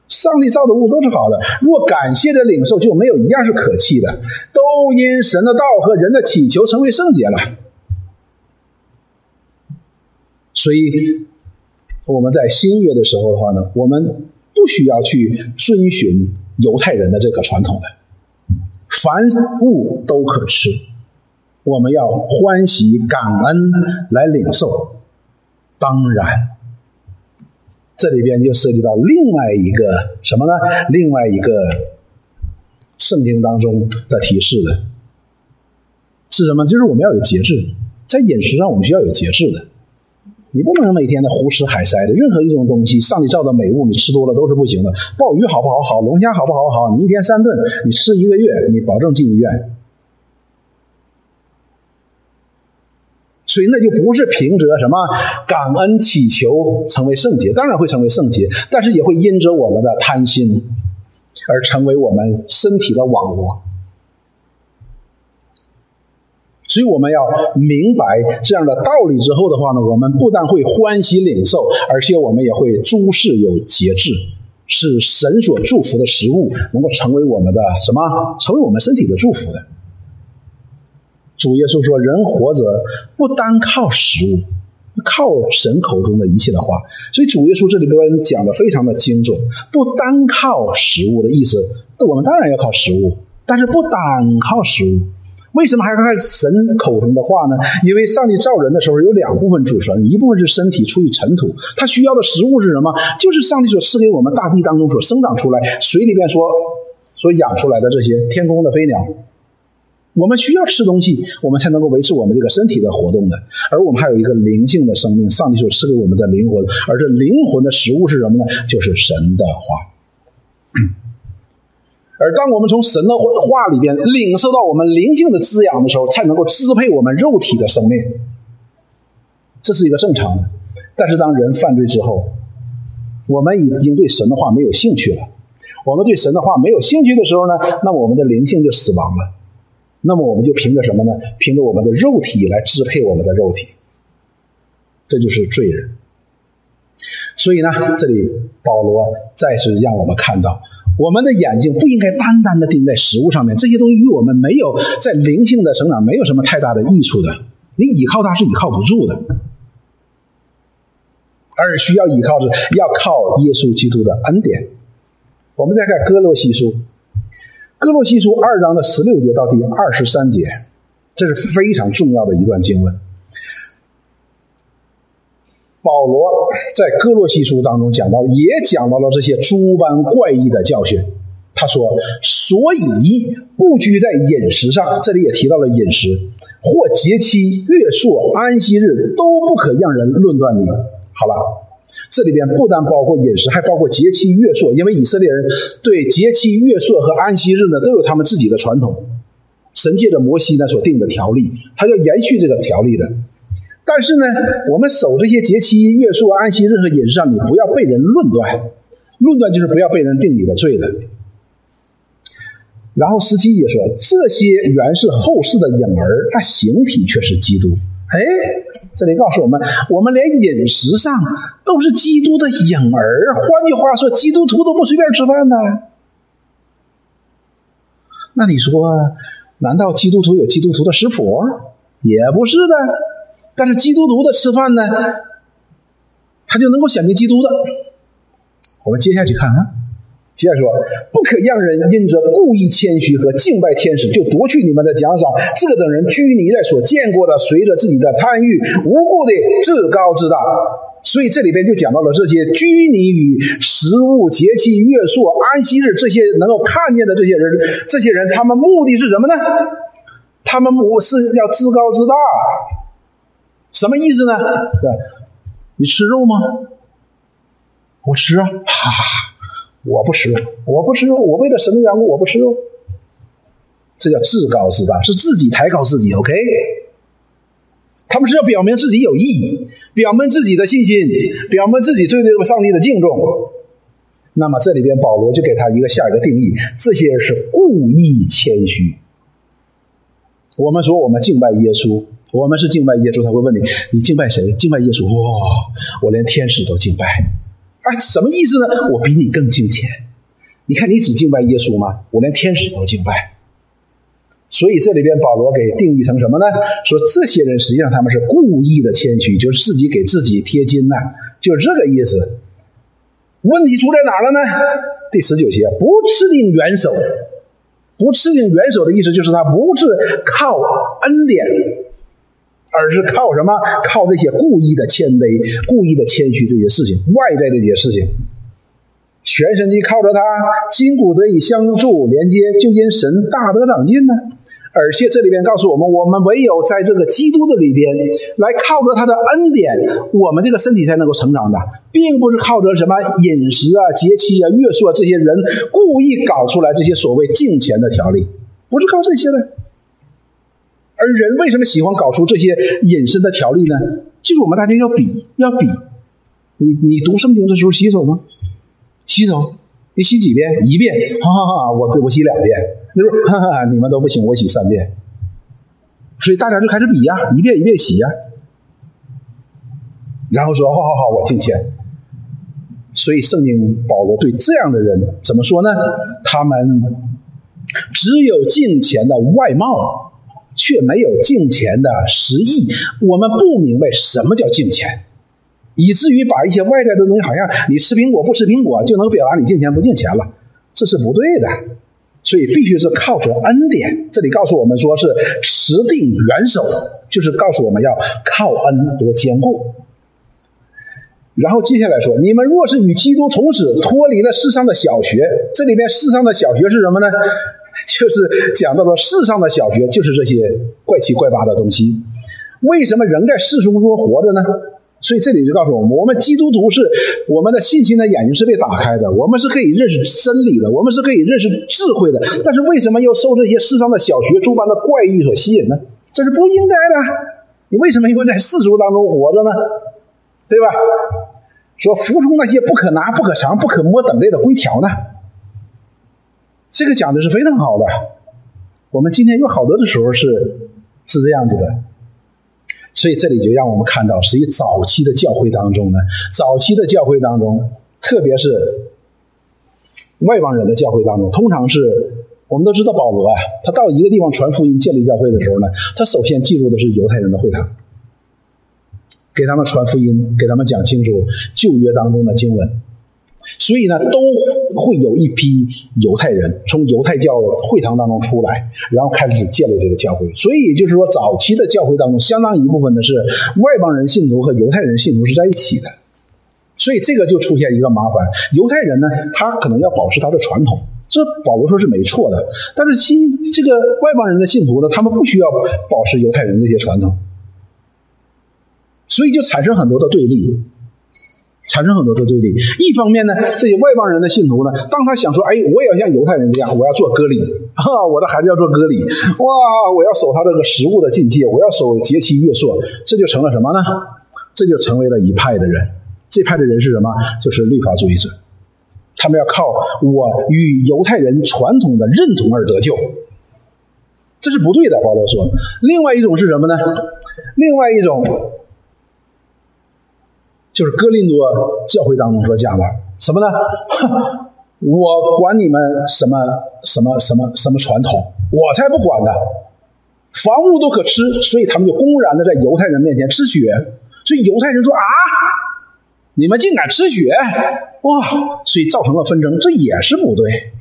上帝造的物都是好的。若感谢着领受，就没有一样是可弃的，都因神的道和人的祈求成为圣洁了。所以我们在新约的时候的话呢，我们不需要去遵循犹太人的这个传统的，凡物都可吃。我们要欢喜感恩来领受，当然，这里边就涉及到另外一个什么呢？另外一个圣经当中的提示的，是什么？就是我们要有节制，在饮食上我们需要有节制的。你不能每天的胡吃海塞的，任何一种东西，上帝造的美物，你吃多了都是不行的。鲍鱼好不好？好，龙虾好不好？好，你一天三顿，你吃一个月，你保证进医院。所以那就不是凭着什么感恩祈求成为圣洁，当然会成为圣洁，但是也会因着我们的贪心而成为我们身体的网络。所以我们要明白这样的道理之后的话呢，我们不但会欢喜领受，而且我们也会诸事有节制，使神所祝福的食物能够成为我们的什么？成为我们身体的祝福的。主耶稣说：“人活着不单靠食物，靠神口中的一切的话。所以主耶稣这里边讲的非常的精准。不单靠食物？的意思，我们当然要靠食物，但是不单靠食物。为什么还要看神口中的话呢？因为上帝造人的时候有两部分组成，一部分是身体出于尘土，他需要的食物？是什么？就是上帝所赐给我们大地当中所生长出来、水里边所所养出来的这些天空的飞鸟。”我们需要吃东西，我们才能够维持我们这个身体的活动的。而我们还有一个灵性的生命，上帝所赐给我们的灵魂。而这灵魂的食物是什么呢？就是神的话。而当我们从神的话里边领受到我们灵性的滋养的时候，才能够支配我们肉体的生命。这是一个正常的。但是当人犯罪之后，我们已经对神的话没有兴趣了。我们对神的话没有兴趣的时候呢，那我们的灵性就死亡了。那么我们就凭着什么呢？凭着我们的肉体来支配我们的肉体，这就是罪人。所以呢，这里保罗再次让我们看到，我们的眼睛不应该单单的盯在食物上面，这些东西与我们没有在灵性的成长没有什么太大的益处的。你依靠它是依靠不住的，而需要依靠是要靠耶稣基督的恩典。我们再看哥罗西书。哥罗西书二章的十六节到第二十三节，这是非常重要的一段经文。保罗在哥罗西书当中讲到，也讲到了这些诸般怪异的教训。他说：“所以不拘在饮食上，这里也提到了饮食，或节期、月朔、安息日，都不可让人论断你。”好了。这里边不单包括饮食，还包括节期、月朔，因为以色列人对节期、月朔和安息日呢都有他们自己的传统。神借着摩西呢所定的条例，他要延续这个条例的。但是呢，我们守这些节期、月朔、安息日和饮食上，你不要被人论断，论断就是不要被人定你的罪的。然后十七也说，这些原是后世的影儿，它形体却是基督。哎。这里告诉我们，我们连饮食上都是基督的影儿。换句话说，基督徒都不随便吃饭呢。那你说，难道基督徒有基督徒的食谱？也不是的。但是基督徒的吃饭呢，他就能够显明基督的。我们接下去看啊。接着说，不可让人因着故意谦虚和敬拜天使，就夺去你们的奖赏。这等人拘泥在所见过的，随着自己的贪欲，无故的自高自大。所以这里边就讲到了这些拘泥于食物、节气、月朔、安息日这些能够看见的这些人，这些人他们目的是什么呢？他们目是要自高自大，什么意思呢？对，你吃肉吗？我吃啊，哈哈，我不吃，我不吃肉，我为了什么缘故，我不吃肉。这叫自高自大，是自己抬高自己。OK。他们是要表明自己有意义，表明自己的信心，表明自己对这个上帝的敬重。那么这里边保罗就给他一个下一个定义：这些人是故意谦虚。我们说我们敬拜耶稣，我们是敬拜耶稣，他会问你：你敬拜谁？敬拜耶稣？哇，我连天使都敬拜。哎，什么意思呢？我比你更敬虔。你看，你只敬拜耶稣吗？我连天使都敬拜。所以这里边保罗给定义成什么呢？说这些人实际上他们是故意的谦虚，就是自己给自己贴金呐，就是这个意思。问题出在哪了呢？第十九节，不制定元首，不制定元首的意思就是他不是靠恩典，而是靠什么？靠这些故意的谦卑、故意的谦虚这些事情，外在的这些事情，全身地靠着他，筋骨得以相助连接，就因神大得长进呢。而且这里边告诉我们，我们唯有在这个基督的里边，来靠着他的恩典，我们这个身体才能够成长的，并不是靠着什么饮食啊、节气啊、月数啊这些人故意搞出来这些所谓敬虔的条例，不是靠这些的。而人为什么喜欢搞出这些隐身的条例呢？就是我们大家要比，要比。你你读圣经的时候洗手吗？洗手。你洗几遍？一遍，哈哈哈！我我洗两遍。你说，哈哈，你们都不行，我洗三遍。所以大家就开始比呀，一遍一遍洗呀。然后说，好好好，我敬虔。所以圣经保罗对这样的人怎么说呢？他们只有敬虔的外貌，却没有敬虔的实意。我们不明白什么叫敬虔。以至于把一些外在的东西，好像你吃苹果不吃苹果就能表达你敬钱不敬钱了，这是不对的。所以必须是靠着恩典。这里告诉我们说是实定元首，就是告诉我们要靠恩得坚固。然后接下来说，你们若是与基督同时脱离了世上的小学，这里边世上的小学是什么呢？就是讲到了世上的小学，就是这些怪七怪八的东西。为什么人在世俗中活着呢？所以这里就告诉我们，我们基督徒是我们的信心的眼睛是被打开的，我们是可以认识真理的，我们是可以认识智慧的。但是为什么要受这些世上的小学诸般的怪异所吸引呢？这是不应该的。你为什么应该在世俗当中活着呢？对吧？说服从那些不可拿、不可尝、不可摸等类的规条呢？这个讲的是非常好的。我们今天有好多的时候是是这样子的。所以这里就让我们看到，实际早期的教会当中呢，早期的教会当中，特别是外邦人的教会当中，通常是我们都知道保罗啊，他到一个地方传福音、建立教会的时候呢，他首先进入的是犹太人的会堂，给他们传福音，给他们讲清楚旧约当中的经文。所以呢，都会有一批犹太人从犹太教会堂当中出来，然后开始建立这个教会。所以就是说，早期的教会当中，相当一部分的是外邦人信徒和犹太人信徒是在一起的。所以这个就出现一个麻烦：犹太人呢，他可能要保持他的传统，这保罗说是没错的。但是新这个外邦人的信徒呢，他们不需要保持犹太人这些传统，所以就产生很多的对立。产生很多的对立。一方面呢，这些外邦人的信徒呢，当他想说：“哎，我也要像犹太人这样，我要做割礼，哈，我的孩子要做割礼，哇，我要守他这个食物的境界，我要守节期月朔。”这就成了什么呢？这就成为了一派的人。这派的人是什么？就是律法主义者。他们要靠我与犹太人传统的认同而得救，这是不对的。保罗说：“另外一种是什么呢？另外一种。”就是哥林多教会当中所讲的什么呢？我管你们什么什么什么什么传统，我才不管呢！房屋都可吃，所以他们就公然的在犹太人面前吃血。所以犹太人说啊，你们竟敢吃血，哇！所以造成了纷争，这也是不对。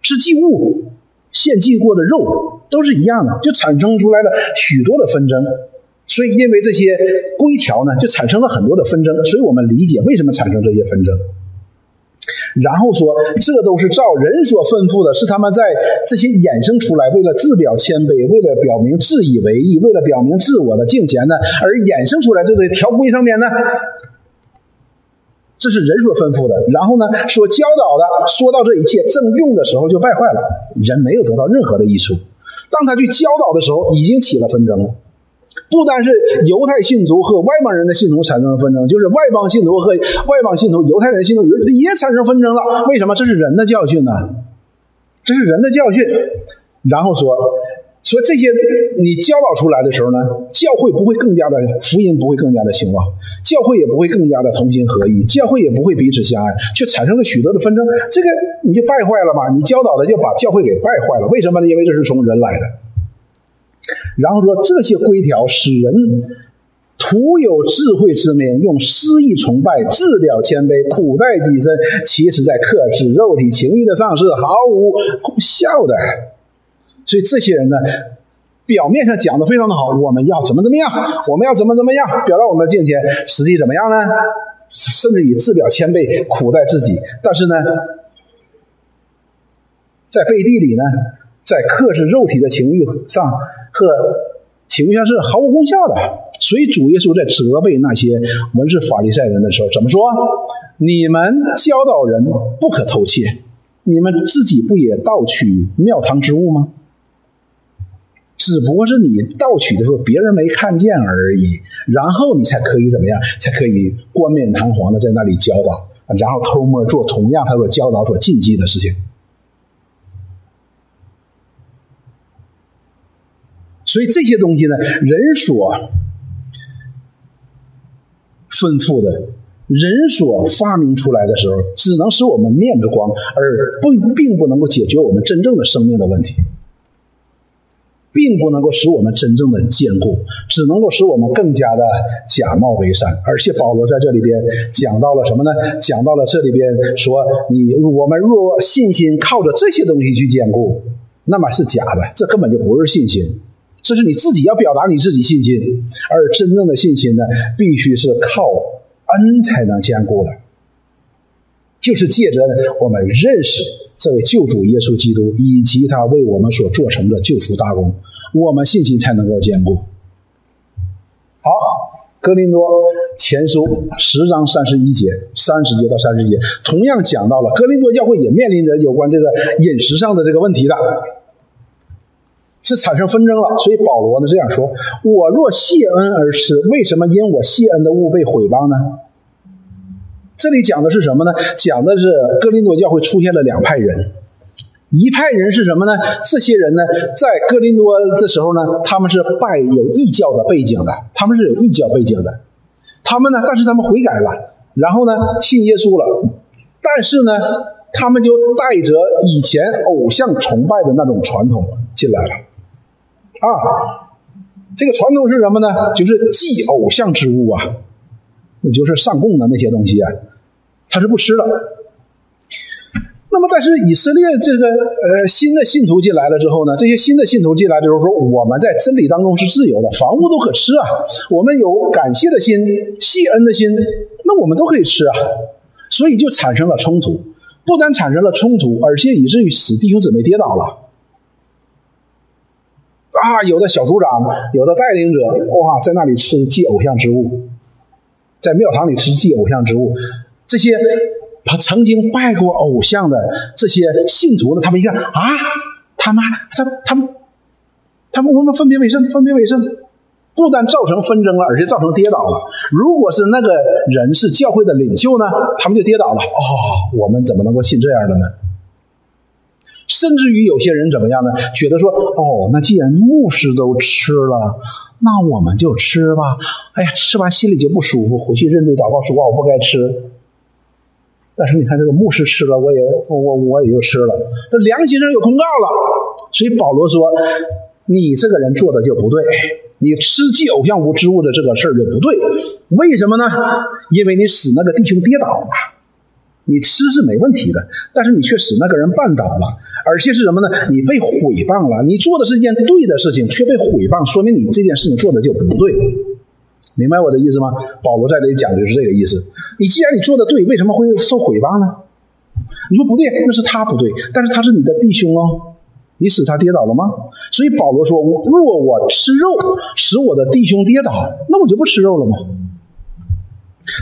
吃祭物、献祭过的肉都是一样的，就产生出来了许多的纷争。所以因为这些规条呢，就产生了很多的纷争。所以我们理解为什么产生这些纷争。然后说，这都是照人所吩咐的，是他们在这些衍生出来，为了自表谦卑，为了表明自以为意，为了表明自我的敬虔呢，而衍生出来这个条规上面呢，这是人所吩咐的。然后呢，所教导的，说到这一切正用的时候就败坏了，人没有得到任何的益处。当他去教导的时候，已经起了纷争了。不单是犹太信徒和外邦人的信徒产生了纷争，就是外邦信徒和外邦信徒、犹太人信徒也也产生纷争了。为什么？这是人的教训呢？这是人的教训。然后说说这些，你教导出来的时候呢，教会不会更加的福音不会更加的兴旺，教会也不会更加的同心合一，教会也不会彼此相爱，却产生了许多的纷争。这个你就败坏了嘛？你教导的就把教会给败坏了。为什么呢？因为这是从人来的。然后说这些规条使人徒有智慧之名，用诗意崇拜，自表谦卑，苦待己身，其实在克制肉体情欲的上是毫无功效的。所以这些人呢，表面上讲的非常的好，我们要怎么怎么样，我们要怎么怎么样，表达我们的敬虔，实际怎么样呢？甚至以自表谦卑，苦待自己，但是呢，在背地里呢？在克制肉体的情欲上和情欲上是毫无功效的，所以主耶稣在责备那些文士法利赛人的时候怎么说？你们教导人不可偷窃，你们自己不也盗取庙堂之物吗？只不过是你盗取的时候别人没看见而已，然后你才可以怎么样？才可以冠冕堂皇的在那里教导，然后偷摸做同样他所教导所禁忌的事情。所以这些东西呢，人所吩咐的，人所发明出来的时候，只能使我们面子光，而不并不能够解决我们真正的生命的问题，并不能够使我们真正的坚固，只能够使我们更加的假冒为善。而且保罗在这里边讲到了什么呢？讲到了这里边说，你我们若信心靠着这些东西去坚固，那么是假的，这根本就不是信心。这是你自己要表达你自己信心，而真正的信心呢，必须是靠恩才能坚固的，就是借着我们认识这位救主耶稣基督以及他为我们所做成的救赎大功，我们信心才能够坚固。好，哥林多前书十章三十一节、三十节到三十节，同样讲到了哥林多教会也面临着有关这个饮食上的这个问题的。是产生纷争了，所以保罗呢这样说：“我若谢恩而死，为什么因我谢恩的物被毁谤呢？”这里讲的是什么呢？讲的是哥林多教会出现了两派人，一派人是什么呢？这些人呢，在哥林多的时候呢，他们是拜有异教的背景的，他们是有异教背景的，他们呢，但是他们悔改了，然后呢，信耶稣了，但是呢，他们就带着以前偶像崇拜的那种传统进来了。啊，这个传统是什么呢？就是祭偶像之物啊，那就是上供的那些东西啊，他是不吃的。那么，但是以色列这个呃新的信徒进来了之后呢，这些新的信徒进来的时候说，我们在真理当中是自由的，房屋都可吃啊，我们有感谢的心、谢恩的心，那我们都可以吃啊，所以就产生了冲突，不单产生了冲突，而且以至于使弟兄姊妹跌倒了。啊，有的小组长，有的带领者，哇，在那里吃祭偶像之物，在庙堂里吃祭偶像之物，这些他曾经拜过偶像的这些信徒呢，他们一看啊，他们他他们他们我们分别为圣，分别为圣，不但造成纷争了，而且造成跌倒了。如果是那个人是教会的领袖呢，他们就跌倒了。哦，我们怎么能够信这样的呢？甚至于有些人怎么样呢？觉得说，哦，那既然牧师都吃了，那我们就吃吧。哎呀，吃完心里就不舒服，回去认罪祷告说，我不该吃。但是你看，这个牧师吃了，我也我我也就吃了。这良心上有公告了，所以保罗说，你这个人做的就不对，你吃祭偶像无之物的这个事儿就不对。为什么呢？因为你使那个弟兄跌倒了。你吃是没问题的，但是你却使那个人绊倒了，而且是什么呢？你被毁谤了。你做的是一件对的事情，却被毁谤，说明你这件事情做的就不对。明白我的意思吗？保罗在这里讲的就是这个意思。你既然你做的对，为什么会受毁谤呢？你说不对，那是他不对，但是他是你的弟兄哦，你使他跌倒了吗？所以保罗说：我若我吃肉使我的弟兄跌倒，那我就不吃肉了吗？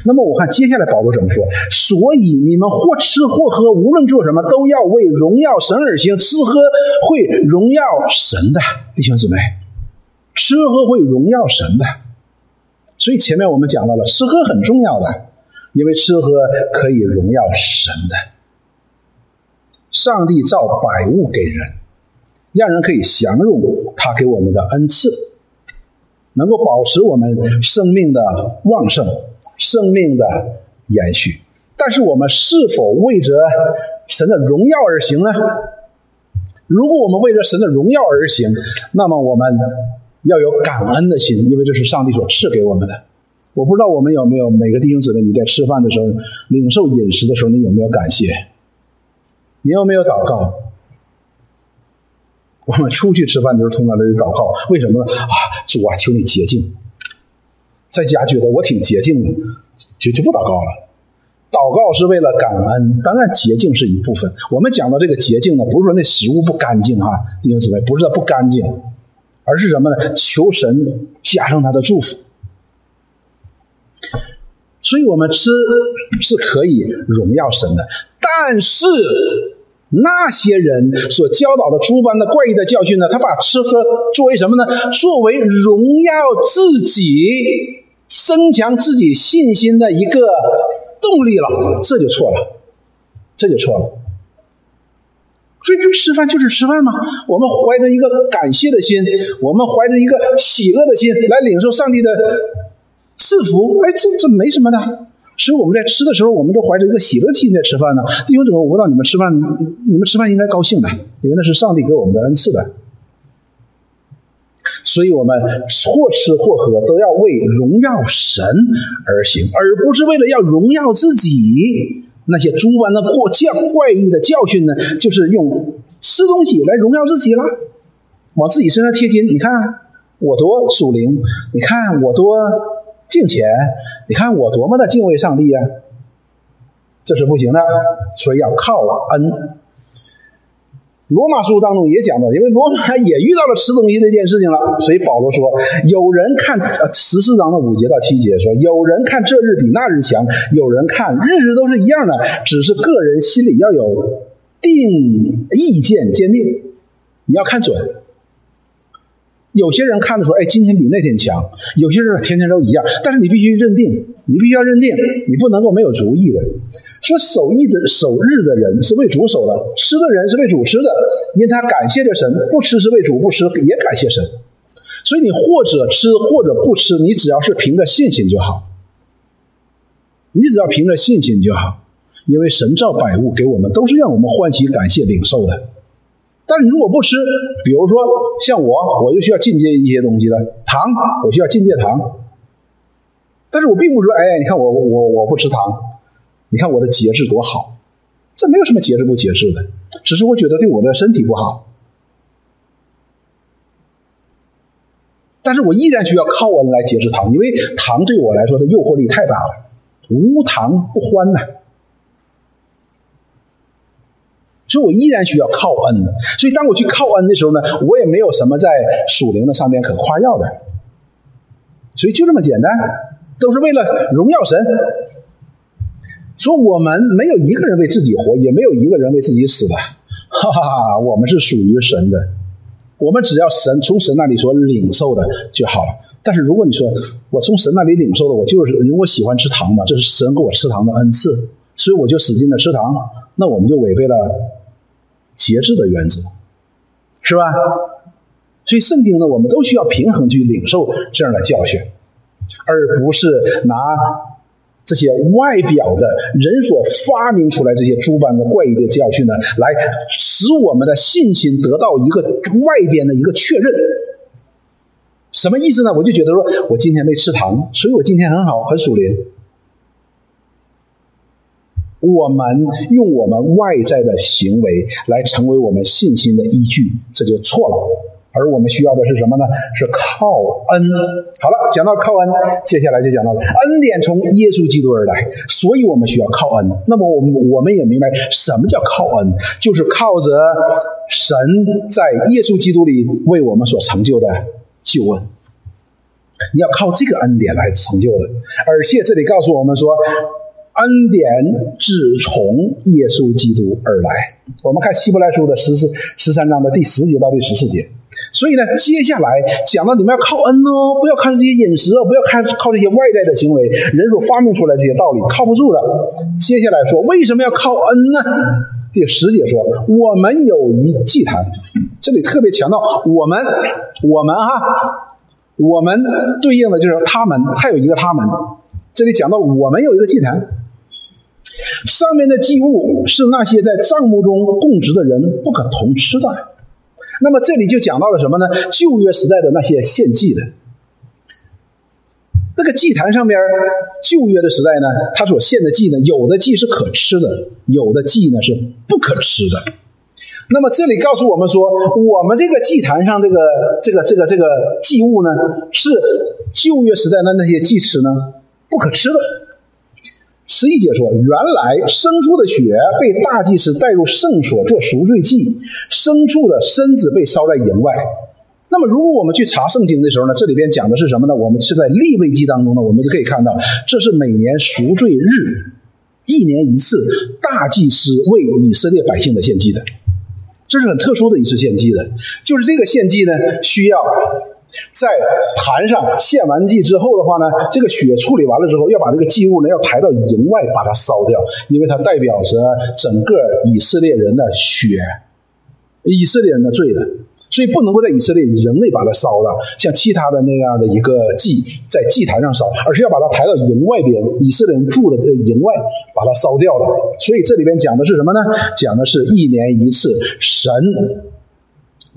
那么我看接下来保罗怎么说？所以你们或吃或喝，无论做什么，都要为荣耀神而行。吃喝会荣耀神的弟兄姊妹，吃喝会荣耀神的。所以前面我们讲到了，吃喝很重要的，因为吃喝可以荣耀神的。上帝造百物给人，让人可以享用他给我们的恩赐，能够保持我们生命的旺盛。生命的延续，但是我们是否为着神的荣耀而行呢？如果我们为着神的荣耀而行，那么我们要有感恩的心，因为这是上帝所赐给我们的。我不知道我们有没有每个弟兄姊妹，你在吃饭的时候、领受饮食的时候，你有没有感谢？你有没有祷告？我们出去吃饭的时候，通常都得祷告，为什么呢？啊，主啊，求你洁净。在家觉得我挺洁净的，就就不祷告了。祷告是为了感恩，当然洁净是一部分。我们讲到这个洁净呢，不是说那食物不干净哈，弟兄姊妹，不是它不干净，而是什么呢？求神加上他的祝福。所以我们吃是可以荣耀神的，但是那些人所教导的诸般的怪异的教训呢，他把吃喝作为什么呢？作为荣耀自己。增强自己信心的一个动力了，这就错了，这就错了。所以，吃饭就是吃饭嘛。我们怀着一个感谢的心，我们怀着一个喜乐的心来领受上帝的赐福。哎，这这没什么的。所以我们在吃的时候，我们都怀着一个喜乐的心在吃饭呢。弟兄姊妹，我不知道你们吃饭，你们吃饭应该高兴的，因为那是上帝给我们的恩赐的。所以，我们或吃或喝都要为荣耀神而行，而不是为了要荣耀自己。那些猪般的过教怪异的教训呢，就是用吃东西来荣耀自己了，往自己身上贴金。你看我多属灵，你看我多敬虔，你看我多么的敬畏上帝啊！这是不行的，所以要靠恩。罗马书当中也讲到，因为罗马也遇到了吃东西这件事情了，所以保罗说：“有人看十四章的五节到七节说，有人看这日比那日强，有人看日日都是一样的，只是个人心里要有定意见坚定，你要看准。有些人看的时候，哎，今天比那天强；有些人天天都一样，但是你必须认定，你必须要认定，你不能够没有主意的。”说守义的守日的人是为主守的，吃的人是为主吃的，因他感谢着神；不吃是为主不吃，也感谢神。所以你或者吃或者不吃，你只要是凭着信心就好。你只要凭着信心就好，因为神造百物给我们都是让我们欢喜感谢领受的。但是如果不吃，比如说像我，我就需要进阶一些东西了，糖我需要进阶糖。但是我并不说，哎，你看我我我不吃糖。你看我的节制多好，这没有什么节制不节制的，只是我觉得对我的身体不好。但是我依然需要靠恩来节制糖，因为糖对我来说的诱惑力太大了，无糖不欢呐。所以我依然需要靠恩。所以当我去靠恩的时候呢，我也没有什么在属灵的上面可夸耀的。所以就这么简单，都是为了荣耀神。说我们没有一个人为自己活，也没有一个人为自己死的，哈哈哈！我们是属于神的，我们只要神从神那里所领受的就好了。但是如果你说我从神那里领受的，我就是因为我喜欢吃糖嘛，这是神给我吃糖的恩赐，所以我就使劲的吃糖，那我们就违背了节制的原则，是吧？所以圣经呢，我们都需要平衡去领受这样的教训，而不是拿。这些外表的人所发明出来这些诸般的怪异的教训呢，来使我们的信心得到一个外边的一个确认。什么意思呢？我就觉得说，我今天没吃糖，所以我今天很好，很属灵。我们用我们外在的行为来成为我们信心的依据，这就错了。而我们需要的是什么呢？是靠恩。好了，讲到靠恩，接下来就讲到了恩典从耶稣基督而来，所以我们需要靠恩。那么我们我们也明白什么叫靠恩，就是靠着神在耶稣基督里为我们所成就的救恩。你要靠这个恩典来成就的。而且这里告诉我们说，恩典只从耶稣基督而来。我们看希伯来书的十四十三章的第十节到第十四节。所以呢，接下来讲到你们要靠恩哦，不要看这些饮食哦，不要看靠这些外在的行为，人所发明出来这些道理靠不住的。接下来说为什么要靠恩呢？第十节说我们有一祭坛，这里特别强调我们，我们哈，我们对应的就是他们，还有一个他们。这里讲到我们有一个祭坛，上面的祭物是那些在帐幕中供职的人不可同吃的。那么这里就讲到了什么呢？旧约时代的那些献祭的，那个祭坛上边，旧约的时代呢，他所献的祭呢，有的祭是可吃的，有的祭呢是不可吃的。那么这里告诉我们说，我们这个祭坛上这个这个这个这个祭物呢，是旧约时代的那些祭司呢不可吃的。十一节说，原来牲畜的血被大祭司带入圣所做赎罪祭，牲畜的身子被烧在营外。那么，如果我们去查圣经的时候呢，这里边讲的是什么呢？我们是在立位记当中呢，我们就可以看到，这是每年赎罪日，一年一次，大祭司为以色列百姓的献祭的，这是很特殊的一次献祭的，就是这个献祭呢，需要。在坛上献完祭之后的话呢，这个血处理完了之后，要把这个祭物呢要抬到营外把它烧掉，因为它代表着整个以色列人的血，以色列人的罪的，所以不能够在以色列人内把它烧了，像其他的那样的一个祭在祭坛上烧，而是要把它抬到营外边以色列人住的营外把它烧掉了。所以这里边讲的是什么呢？讲的是一年一次神。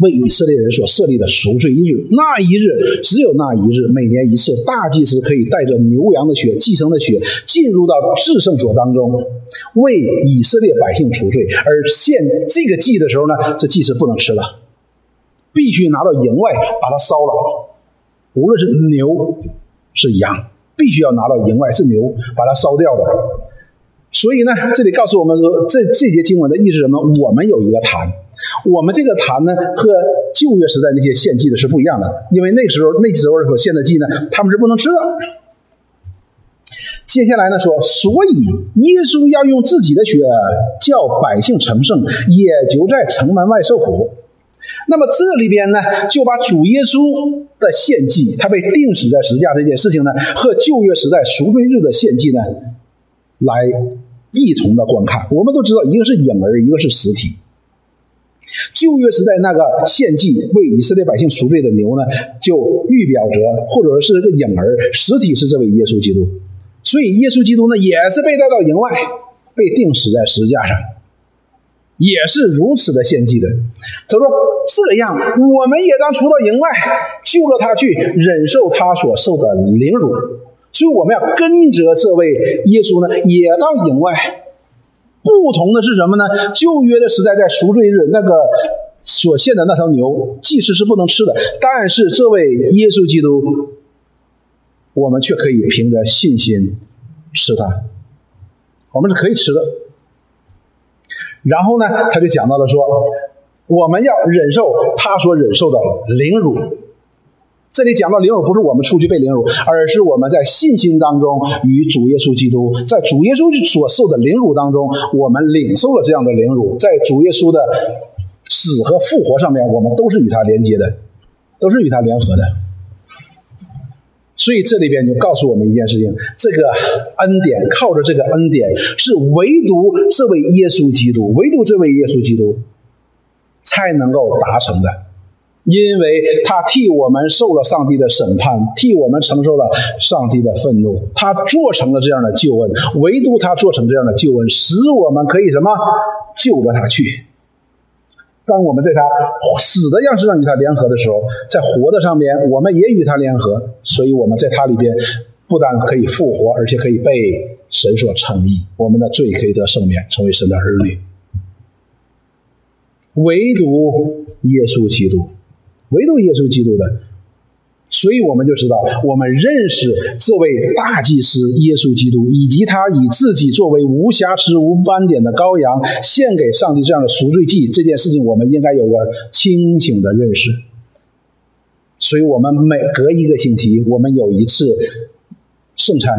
为以色列人所设立的赎罪一日，那一日只有那一日，每年一次，大祭司可以带着牛羊的血、寄生的血，进入到至圣所当中，为以色列百姓赎罪。而献这个祭的时候呢，这祭司不能吃了，必须拿到营外把它烧了。无论是牛是羊，必须要拿到营外是牛把它烧掉的。所以呢，这里告诉我们说，这这节经文的意思是什么？我们有一个坛。我们这个坛呢，和旧约时代那些献祭的是不一样的，因为那时候那时候所献的祭呢，他们是不能吃的。接下来呢说，所以耶稣要用自己的血叫百姓成圣，也就在城门外受苦。那么这里边呢，就把主耶稣的献祭，他被钉死在十字架这件事情呢，和旧约时代赎罪日的献祭呢，来一同的观看。我们都知道，一个是影儿，一个是实体。旧约时代那个献祭为以色列百姓赎罪的牛呢，就预表着或者说是个影儿，实体是这位耶稣基督。所以耶稣基督呢，也是被带到营外，被钉死在十字架上，也是如此的献祭的。他说：“这样，我们也当出到营外，救了他去，忍受他所受的凌辱。所以我们要跟着这位耶稣呢，也到营外。”不同的是什么呢？旧约的时代，在赎罪日那个所献的那头牛，即使是不能吃的。但是这位耶稣基督，我们却可以凭着信心吃它，我们是可以吃的。然后呢，他就讲到了说，我们要忍受他所忍受的凌辱。这里讲到凌辱，不是我们出去被凌辱，而是我们在信心当中与主耶稣基督，在主耶稣所受的凌辱当中，我们领受了这样的凌辱，在主耶稣的死和复活上面，我们都是与他连接的，都是与他联合的。所以这里边就告诉我们一件事情：这个恩典，靠着这个恩典，是唯独这位耶稣基督，唯独这位耶稣基督才能够达成的。因为他替我们受了上帝的审判，替我们承受了上帝的愤怒，他做成了这样的救恩。唯独他做成这样的救恩，使我们可以什么救着他去。当我们在他死的样式上与他联合的时候，在活的上边，我们也与他联合。所以我们在他里边不但可以复活，而且可以被神所称义，我们的罪可以得赦免，成为神的儿女。唯独耶稣基督，唯独耶稣基督的。所以我们就知道，我们认识这位大祭司耶稣基督，以及他以自己作为无瑕疵、无斑点的羔羊献给上帝这样的赎罪祭这件事情，我们应该有个清醒的认识。所以，我们每隔一个星期，我们有一次圣餐，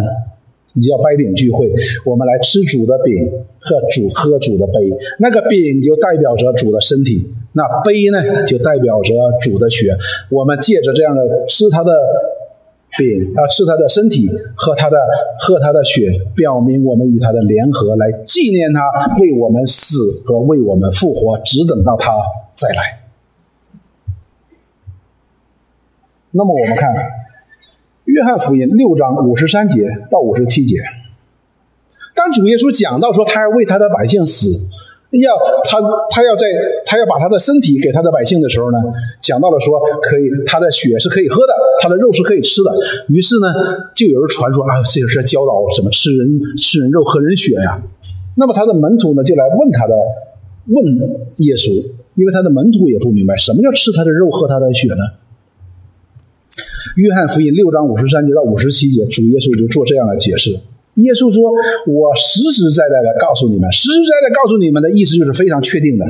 你叫掰饼聚会，我们来吃主的饼，和主喝主的杯。那个饼就代表着主的身体。那杯呢，就代表着主的血。我们借着这样的吃他的饼啊，吃他的身体，喝他的喝他的血，表明我们与他的联合，来纪念他为我们死和为我们复活，只等到他再来。那么我们看约翰福音六章五十三节到五十七节，当主耶稣讲到说他要为他的百姓死。要他，他要在他要把他的身体给他的百姓的时候呢，讲到了说可以，他的血是可以喝的，他的肉是可以吃的。于是呢，就有人传说啊，这个是教导什么吃人吃人肉喝人血呀。那么他的门徒呢，就来问他的问耶稣，因为他的门徒也不明白什么叫吃他的肉喝他的血呢。约翰福音六章五十三节到五十七节，主耶稣就做这样的解释。耶稣说：“我实实在在的告诉你们，实实在在告诉你们的意思就是非常确定的，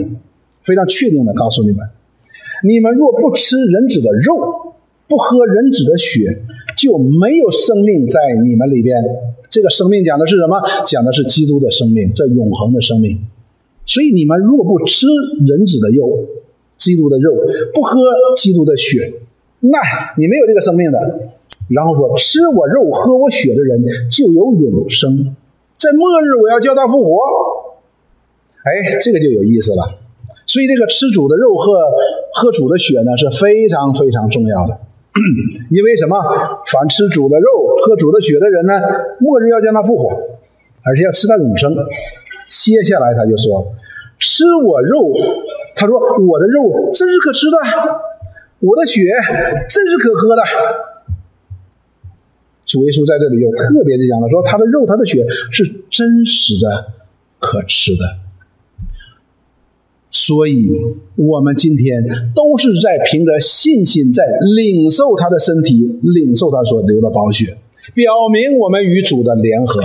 非常确定的告诉你们：你们若不吃人子的肉，不喝人子的血，就没有生命在你们里边。这个生命讲的是什么？讲的是基督的生命，这永恒的生命。所以你们若不吃人子的肉，基督的肉，不喝基督的血，那你没有这个生命的。”然后说：“吃我肉、喝我血的人就有永生，在末日我要叫他复活。”哎，这个就有意思了。所以这个吃主的肉、喝喝主的血呢是非常非常重要的。因为什么？凡吃主的肉、喝主的血的人呢，末日要将他复活，而且要吃他永生。接下来他就说：“吃我肉，他说我的肉真是可吃的，我的血真是可喝的。”主耶稣在这里又特别的讲了，说他的肉、他的血是真实的、可吃的。所以，我们今天都是在凭着信心在领受他的身体，领受他所流的宝血，表明我们与主的联合，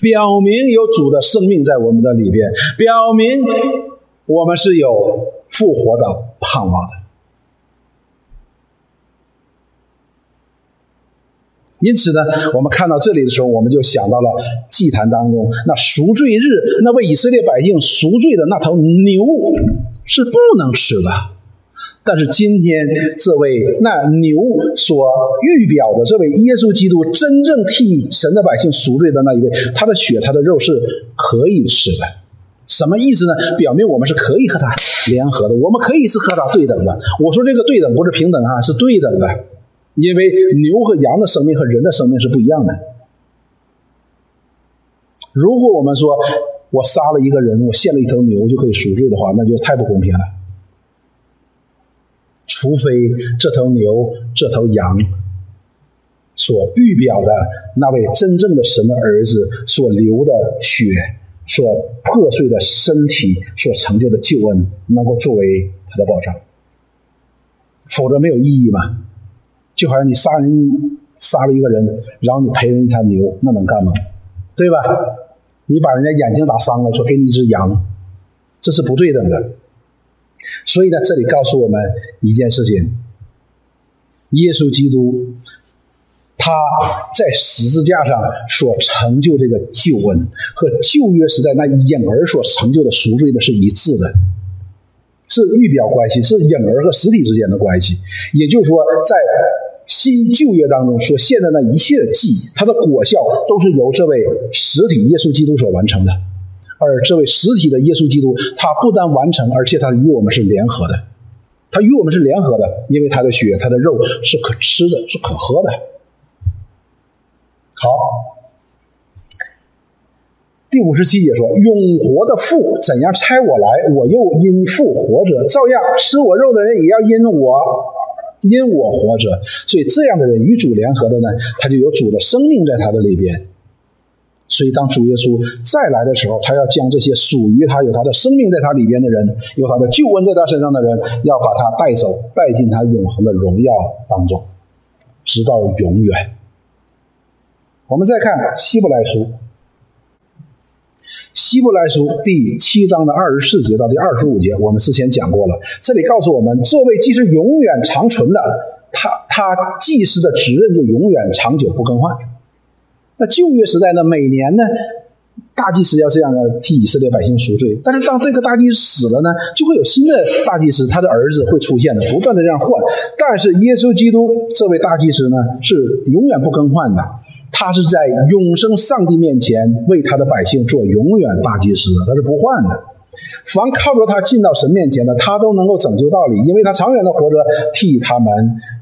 表明有主的生命在我们的里边，表明我们是有复活的盼望的。因此呢，我们看到这里的时候，我们就想到了祭坛当中那赎罪日，那为以色列百姓赎罪的那头牛是不能吃的。但是今天这位那牛所预表的这位耶稣基督，真正替神的百姓赎罪的那一位，他的血、他的肉是可以吃的。什么意思呢？表明我们是可以和他联合的，我们可以是和他对等的。我说这个对等不是平等啊，是对等的。因为牛和羊的生命和人的生命是不一样的。如果我们说我杀了一个人，我献了一头牛就可以赎罪的话，那就太不公平了。除非这头牛、这头羊所预表的那位真正的神的儿子所流的血、所破碎的身体所成就的救恩，能够作为他的保障，否则没有意义嘛。就好像你杀人杀了一个人，然后你赔人一头牛，那能干吗？对吧？你把人家眼睛打伤了，说给你一只羊，这是不对等的。所以呢，这里告诉我们一件事情：耶稣基督他在十字架上所成就这个救恩，和旧约时代那婴儿所成就的赎罪的是一致的，是预表关系，是婴儿和实体之间的关系。也就是说，在新旧约当中所献的那一切的祭，它的果效都是由这位实体耶稣基督所完成的。而这位实体的耶稣基督，他不但完成，而且他与我们是联合的。他与我们是联合的，因为他的血、他的肉是可吃的，是可喝的。好，第五十七节说：“永活的父怎样差我来，我又因父活着，照样吃我肉的人也要因我。”因我活着，所以这样的人与主联合的呢，他就有主的生命在他的里边。所以，当主耶稣再来的时候，他要将这些属于他、有他的生命在他里边的人、有他的救恩在他身上的人，要把他带走，带进他永恒的荣耀当中，直到永远。我们再看希伯来书，希伯来书第七章的二十四节到第二十五节，我们之前讲过了。这里告诉我们，这位既是永远长存的，他他祭司的职任就永远长久不更换。那旧约时代呢？每年呢，大祭司要这样的替以色列百姓赎罪。但是当这个大祭司死了呢，就会有新的大祭司，他的儿子会出现的，不断的这样换。但是耶稣基督这位大祭司呢，是永远不更换的。他是在永生上帝面前为他的百姓做永远大祭司，他是不换的。凡靠着他进到神面前的，他都能够拯救道理，因为他长远的活着替他们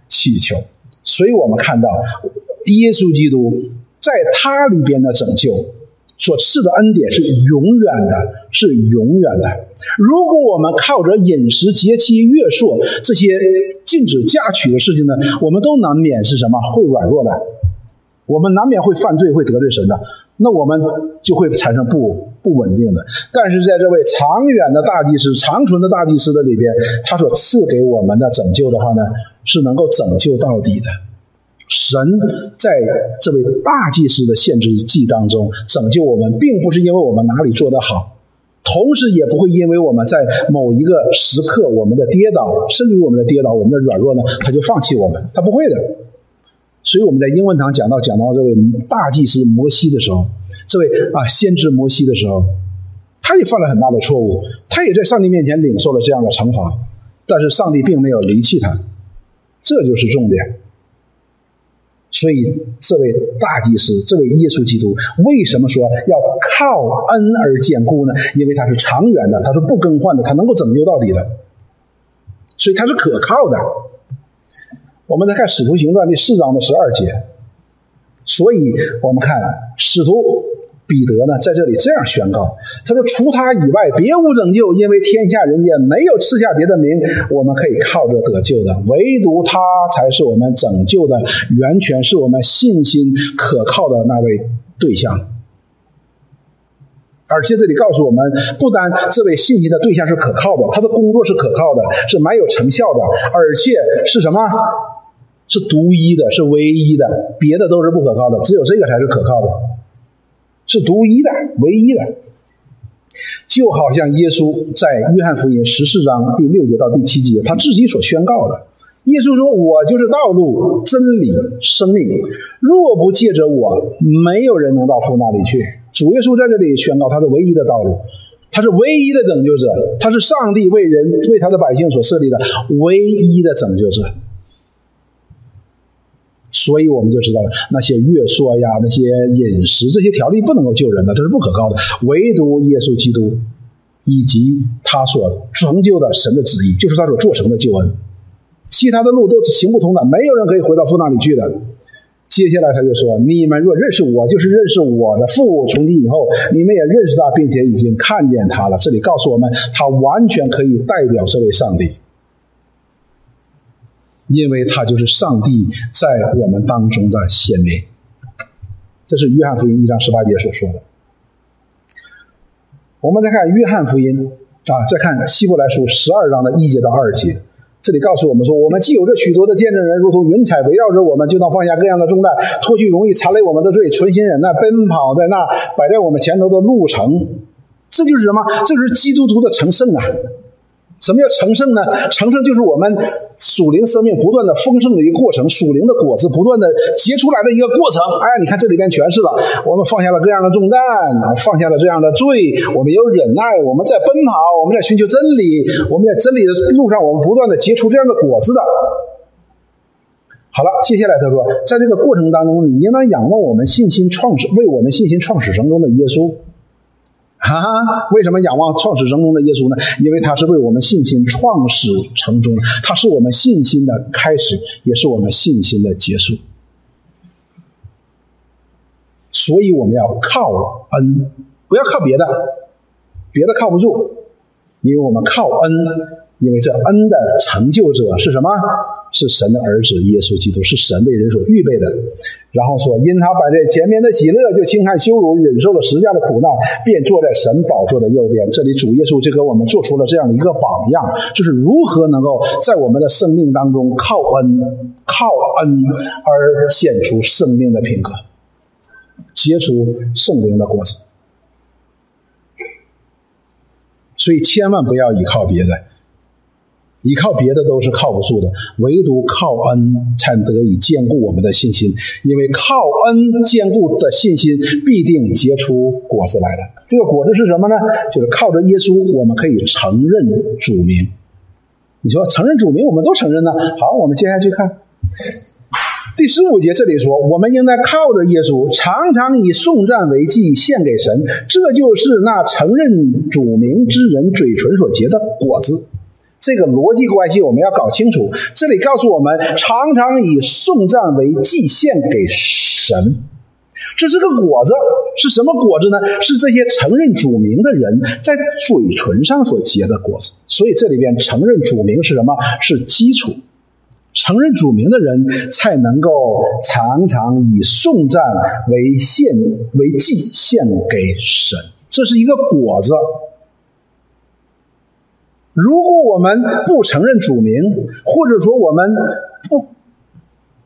祈求。所以我们看到耶稣基督。在他里边的拯救所赐的恩典是永远的，是永远的。如果我们靠着饮食、节期、月数这些禁止嫁娶的事情呢，我们都难免是什么？会软弱的，我们难免会犯罪，会得罪神的。那我们就会产生不不稳定的。但是在这位长远的大祭司、长存的大祭司的里边，他所赐给我们的拯救的话呢，是能够拯救到底的。神在这位大祭司的限制祭当中拯救我们，并不是因为我们哪里做得好，同时也不会因为我们在某一个时刻我们的跌倒，甚至于我们的跌倒，我们的软弱呢，他就放弃我们，他不会的。所以我们在英文堂讲到讲到这位大祭司摩西的时候，这位啊先知摩西的时候，他也犯了很大的错误，他也在上帝面前领受了这样的惩罚，但是上帝并没有离弃他，这就是重点。所以，这位大祭司，这位耶稣基督，为什么说要靠恩而坚固呢？因为他是长远的，他是不更换的，他能够拯救到底的，所以他是可靠的。我们再看《使徒行传》第四章的十二节，所以我们看使徒。彼得呢，在这里这样宣告：“他说，除他以外，别无拯救，因为天下人间没有赐下别的名，我们可以靠着得救的，唯独他才是我们拯救的源泉，是我们信心可靠的那位对象。而且这里告诉我们，不单这位信心的对象是可靠的，他的工作是可靠的，是蛮有成效的，而且是什么？是独一的，是唯一的，别的都是不可靠的，只有这个才是可靠的。”是独一的、唯一的，就好像耶稣在约翰福音十四章第六节到第七节，他自己所宣告的。耶稣说：“我就是道路、真理、生命，若不借着我，没有人能到父那里去。”主耶稣在这里宣告，他是唯一的道路，他是唯一的拯救者，他是上帝为人、为他的百姓所设立的唯一的拯救者。所以我们就知道了，那些月朔呀，那些饮食这些条例不能够救人的，这是不可靠的。唯独耶稣基督以及他所成就的神的旨意，就是他所做成的救恩，其他的路都是行不通的，没有人可以回到父那里去的。接下来他就说：“你们若认识我，就是认识我的父。从今以后，你们也认识他，并且已经看见他了。”这里告诉我们，他完全可以代表这位上帝。因为他就是上帝在我们当中的显明，这是约翰福音一章十八节所说的。我们再看约翰福音啊，再看希伯来书十二章的一节到二节，这里告诉我们说：我们既有这许多的见证人，如同云彩围绕着我们，就当放下各样的重担，脱去容易缠累我们的罪，存心忍耐，奔跑在那摆在我们前头的路程。这就是什么？这就是基督徒的成圣啊！什么叫成圣呢？成圣就是我们属灵生命不断的丰盛的一个过程，属灵的果子不断的结出来的一个过程。哎，你看这里边全是了。我们放下了各样的重担，放下了这样的罪，我们有忍耐，我们在奔跑，我们在寻求真理，我们在真理的路上，我们不断的结出这样的果子的。好了，接下来他说，在这个过程当中，你应当仰望我们信心创始，为我们信心创始成终的耶稣。啊，为什么仰望创始成终的耶稣呢？因为他是为我们信心创始成终，他是我们信心的开始，也是我们信心的结束。所以我们要靠恩，不要靠别的，别的靠不住，因为我们靠恩，因为这恩的成就者是什么？是神的儿子耶稣基督，是神为人所预备的。然后说，因他摆在前面的喜乐，就轻看羞辱，忍受了十架的苦难，便坐在神宝座的右边。这里主耶稣就给我们做出了这样的一个榜样，就是如何能够在我们的生命当中靠恩、靠恩而显出生命的品格，结出圣灵的果子。所以千万不要依靠别人。依靠别的都是靠不住的，唯独靠恩才得以坚固我们的信心。因为靠恩坚固的信心必定结出果子来的。这个果子是什么呢？就是靠着耶稣，我们可以承认主名。你说承认主名，我们都承认呢。好，我们接下去看第十五节，这里说，我们应该靠着耶稣，常常以颂赞为祭献给神。这就是那承认主名之人嘴唇所结的果子。这个逻辑关系我们要搞清楚。这里告诉我们，常常以送赞为祭献给神，这是个果子，是什么果子呢？是这些承认主名的人在嘴唇上所结的果子。所以这里边承认主名是什么？是基础。承认主名的人才能够常常以送赞为献为祭献给神，这是一个果子。如果我们不承认主名，或者说我们不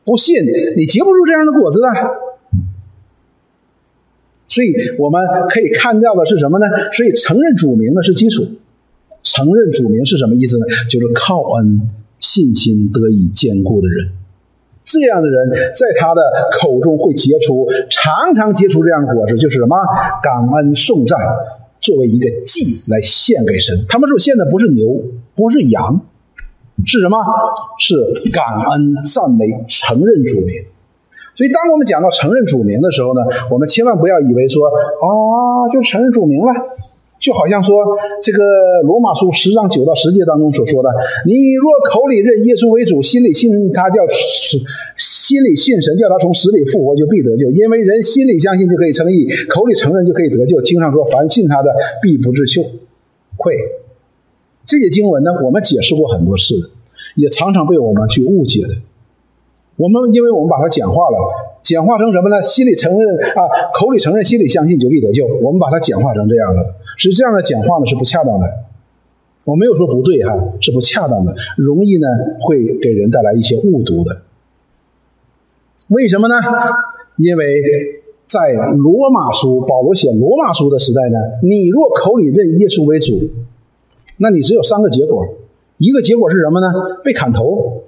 不信，你结不出这样的果子的。所以我们可以看到的是什么呢？所以承认主名呢是基础。承认主名是什么意思呢？就是靠恩信心得以坚固的人。这样的人在他的口中会结出，常常结出这样的果子，就是什么感恩颂赞。作为一个祭来献给神，他们说现在不是牛，不是羊，是什么？是感恩、赞美、承认主名。所以，当我们讲到承认主名的时候呢，我们千万不要以为说啊，就承认主名了。就好像说，这个罗马书十章九到十节当中所说的：“你若口里认耶稣为主，心里信他叫死，心里信神叫他从死里复活，就必得救。因为人心里相信就可以称义，口里承认就可以得救。经上说，凡信他的，必不至羞愧。”这些经文呢，我们解释过很多次，也常常被我们去误解的。我们因为我们把它简化了，简化成什么呢？心里承认啊，口里承认，心里相信就必得救。我们把它简化成这样的，是这样的简化呢是不恰当的。我没有说不对哈，是不恰当的，容易呢会给人带来一些误读的。为什么呢？因为在罗马书，保罗写罗马书的时代呢，你若口里认耶稣为主，那你只有三个结果，一个结果是什么呢？被砍头。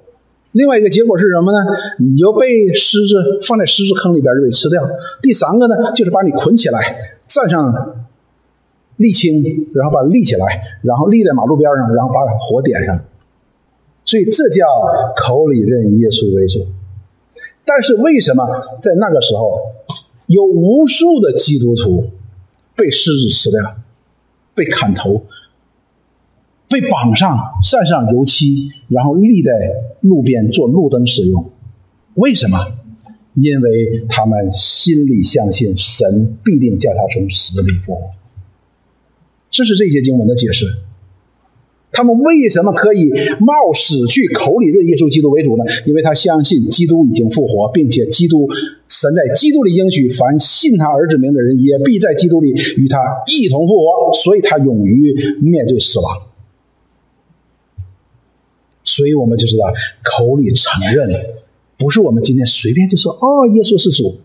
另外一个结果是什么呢？你就被狮子放在狮子坑里边就被吃掉。第三个呢，就是把你捆起来，站上沥青，然后把它立起来，然后立在马路边上，然后把火点上。所以这叫口里认耶稣为主。但是为什么在那个时候有无数的基督徒被狮子吃掉，被砍头？被绑上，蘸上油漆，然后立在路边做路灯使用。为什么？因为他们心里相信神必定叫他从死里复活。这是这些经文的解释。他们为什么可以冒死去口里认耶稣基督为主呢？因为他相信基督已经复活，并且基督神在基督里应许，凡信他儿子名的人，也必在基督里与他一同复活。所以他勇于面对死亡。所以我们就知道，口里承认，不是我们今天随便就说哦，耶稣是主。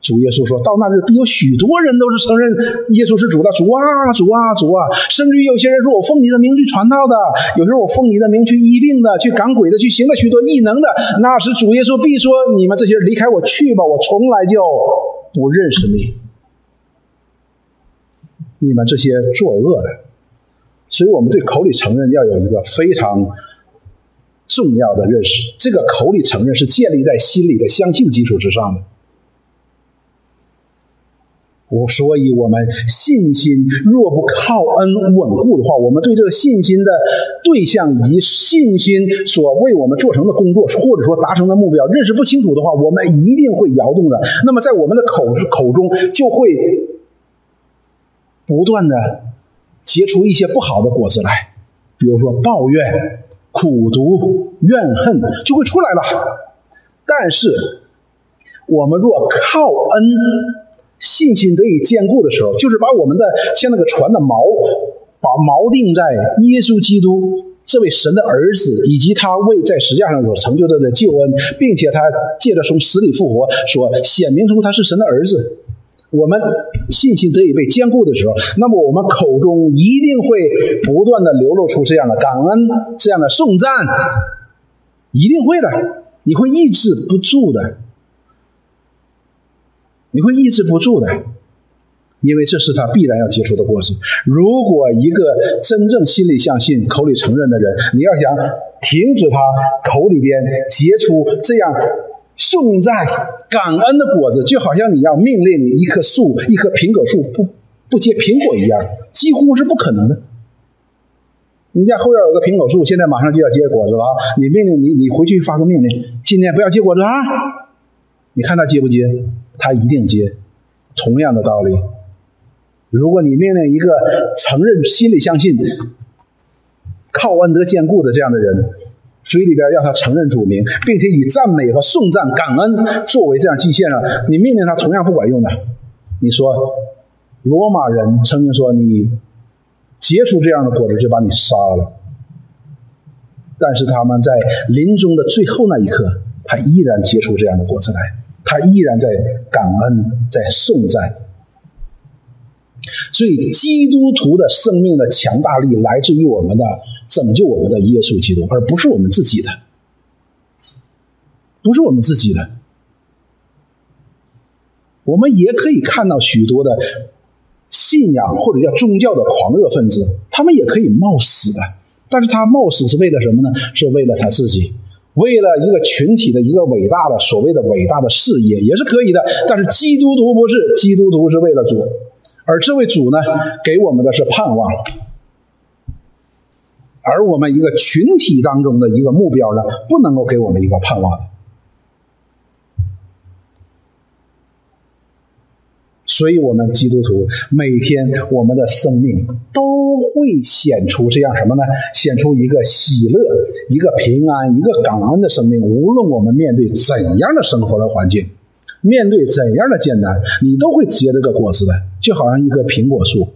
主耶稣说到那日，必有许多人都是承认耶稣是主的。主啊，主啊，主啊！甚至于有些人说我奉你的名去传道的，有时候我奉你的名去医病的，去赶鬼的，去行了许多异能的。那时主耶稣必说：你们这些人离开我去吧，我从来就不认识你。你们这些作恶的。所以我们对口里承认要有一个非常。重要的认识，这个口里承认是建立在心里的相信基础之上的。我所以，我们信心若不靠恩稳固的话，我们对这个信心的对象以及信心所为我们做成的工作，或者说达成的目标认识不清楚的话，我们一定会摇动的。那么，在我们的口口中就会不断的结出一些不好的果子来，比如说抱怨。苦毒、怨恨就会出来了。但是，我们若靠恩，信心得以坚固的时候，就是把我们的像那个船的锚，把锚定在耶稣基督。这位神的儿子，以及他为在十字架上所成就的的救恩，并且他借着从死里复活，所显明出他是神的儿子。我们信心得以被坚固的时候，那么我们口中一定会不断的流露出这样的感恩、这样的颂赞，一定会的。你会抑制不住的，你会抑制不住的。因为这是他必然要结出的果子。如果一个真正心里相信、口里承认的人，你要想停止他口里边结出这样颂赞、感恩的果子，就好像你要命令一棵树、一棵苹果树不不结苹果一样，几乎是不可能的。你家后院有个苹果树，现在马上就要结果子了啊，你命令你，你回去发个命令，今天不要结果子啊！你看他结不结？他一定结。同样的道理。如果你命令一个承认、心里相信、靠恩德坚固的这样的人，嘴里边让他承认主名，并且以赞美和颂赞、感恩作为这样祭献上，你命令他同样不管用的。你说，罗马人曾经说你结出这样的果子就把你杀了，但是他们在临终的最后那一刻，他依然结出这样的果子来，他依然在感恩，在颂赞。所以，基督徒的生命的强大力来自于我们的拯救我们的耶稣基督，而不是我们自己的，不是我们自己的。我们也可以看到许多的信仰或者叫宗教的狂热分子，他们也可以冒死的，但是他冒死是为了什么呢？是为了他自己，为了一个群体的一个伟大的所谓的伟大的事业，也是可以的。但是基督徒不是，基督徒是为了主。而这位主呢，给我们的是盼望，而我们一个群体当中的一个目标呢，不能够给我们一个盼望。所以，我们基督徒每天我们的生命都会显出这样什么呢？显出一个喜乐、一个平安、一个感恩的生命。无论我们面对怎样的生活的环境。面对怎样的艰难，你都会结这个果子的，就好像一棵苹果树。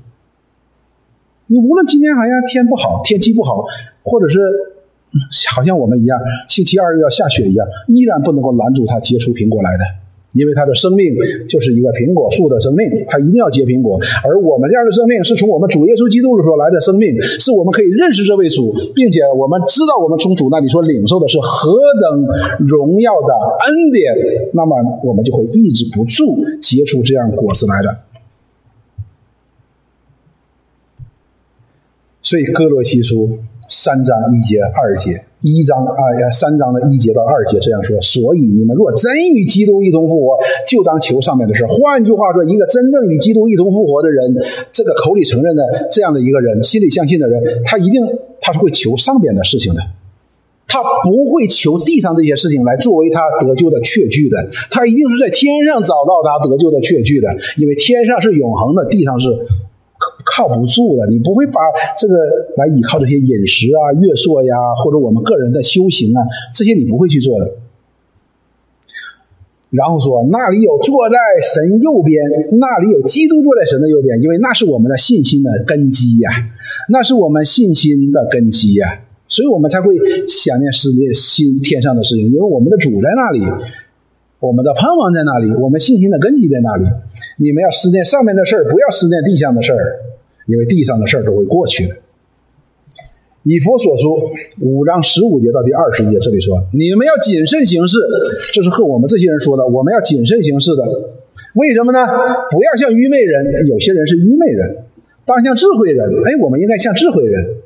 你无论今天好像天不好，天气不好，或者是好像我们一样，星期二要下雪一样，依然不能够拦住它结出苹果来的。因为它的生命就是一个苹果树的生命，它一定要结苹果。而我们这样的生命是从我们主耶稣基督所来的生命，是我们可以认识这位主，并且我们知道我们从主那里所领受的是何等荣耀的恩典，那么我们就会抑制不住结出这样果子来的。所以哥罗西书三章一节二节。一章啊呀，三章的一节到二节这样说，所以你们若真与基督一同复活，就当求上面的事。换句话说，一个真正与基督一同复活的人，这个口里承认的这样的一个人，心里相信的人，他一定他是会求上边的事情的，他不会求地上这些事情来作为他得救的确据的，他一定是在天上找到他得救的确据的，因为天上是永恒的，地上是。靠不住的，你不会把这个来依靠这些饮食啊、月朔呀，或者我们个人的修行啊，这些你不会去做的。然后说那里有坐在神右边，那里有基督坐在神的右边，因为那是我们的信心的根基呀，那是我们信心的根基呀，所以我们才会想念世界、心天上的事情，因为我们的主在那里。我们的盼望在那里？我们信心的根基在那里？你们要思念上面的事儿，不要思念地上的事儿，因为地上的事儿都会过去的。以佛所书五章十五节到第二十节，这里说：你们要谨慎行事，这是和我们这些人说的。我们要谨慎行事的，为什么呢？不要像愚昧人，有些人是愚昧人，当像智慧人。哎，我们应该像智慧人。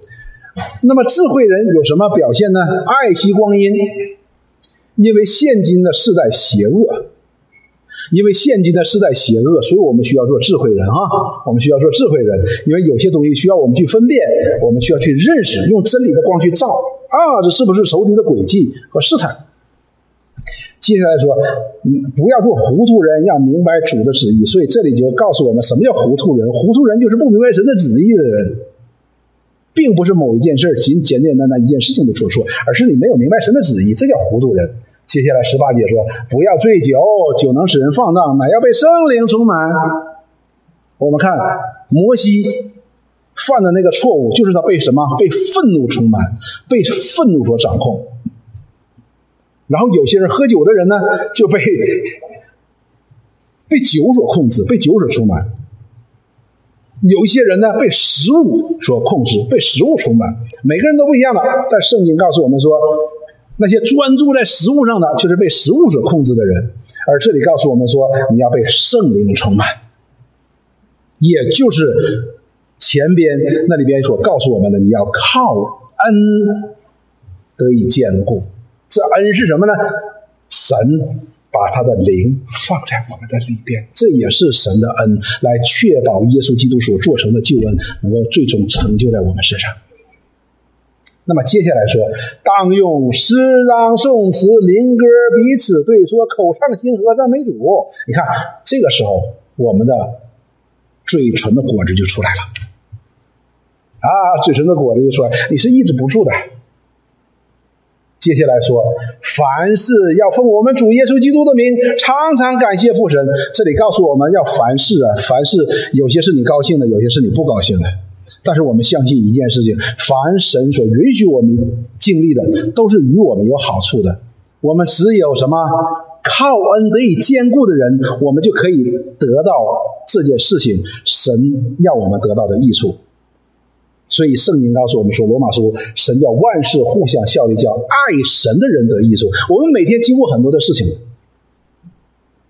那么智慧人有什么表现呢？爱惜光阴。因为现今的世代邪恶，因为现今的世代邪恶，所以我们需要做智慧人啊！我们需要做智慧人，因为有些东西需要我们去分辨，我们需要去认识，用真理的光去照啊！这是不是仇敌的诡计和试探？接下来说，嗯，不要做糊涂人，要明白主的旨意。所以这里就告诉我们，什么叫糊涂人？糊涂人就是不明白神的旨意的人。并不是某一件事仅简简单单一件事情的做错，而是你没有明白神的旨意，这叫糊涂人。接下来十八节说：“不要醉酒，酒能使人放荡，乃要被圣灵充满。”我们看摩西犯的那个错误，就是他被什么？被愤怒充满，被愤怒所掌控。然后有些人喝酒的人呢，就被被酒所控制，被酒所充满。有一些人呢，被食物所控制，被食物充满。每个人都不一样的，但圣经告诉我们说。那些专注在食物上的，就是被食物所控制的人。而这里告诉我们说，你要被圣灵充满，也就是前边那里边所告诉我们的，你要靠恩得以坚固。这恩是什么呢？神把他的灵放在我们的里边，这也是神的恩，来确保耶稣基督所做成的救恩能够最终成就在我们身上。那么接下来说，当用诗章、颂词、灵歌彼此对说，口唱心和赞美主。你看，这个时候我们的嘴唇的果子就出来了啊！嘴唇的果子就出来，你是抑制不住的。接下来说，凡事要奉我们主耶稣基督的名，常常感谢父神。这里告诉我们要凡事啊，凡事有些是你高兴的，有些是你不高兴的。但是我们相信一件事情：凡神所允许我们经历的，都是与我们有好处的。我们只有什么靠恩得以坚固的人，我们就可以得到这件事情神要我们得到的益处。所以圣经告诉我们说，《罗马书》神叫万事互相效力，叫爱神的人得益处。我们每天经过很多的事情。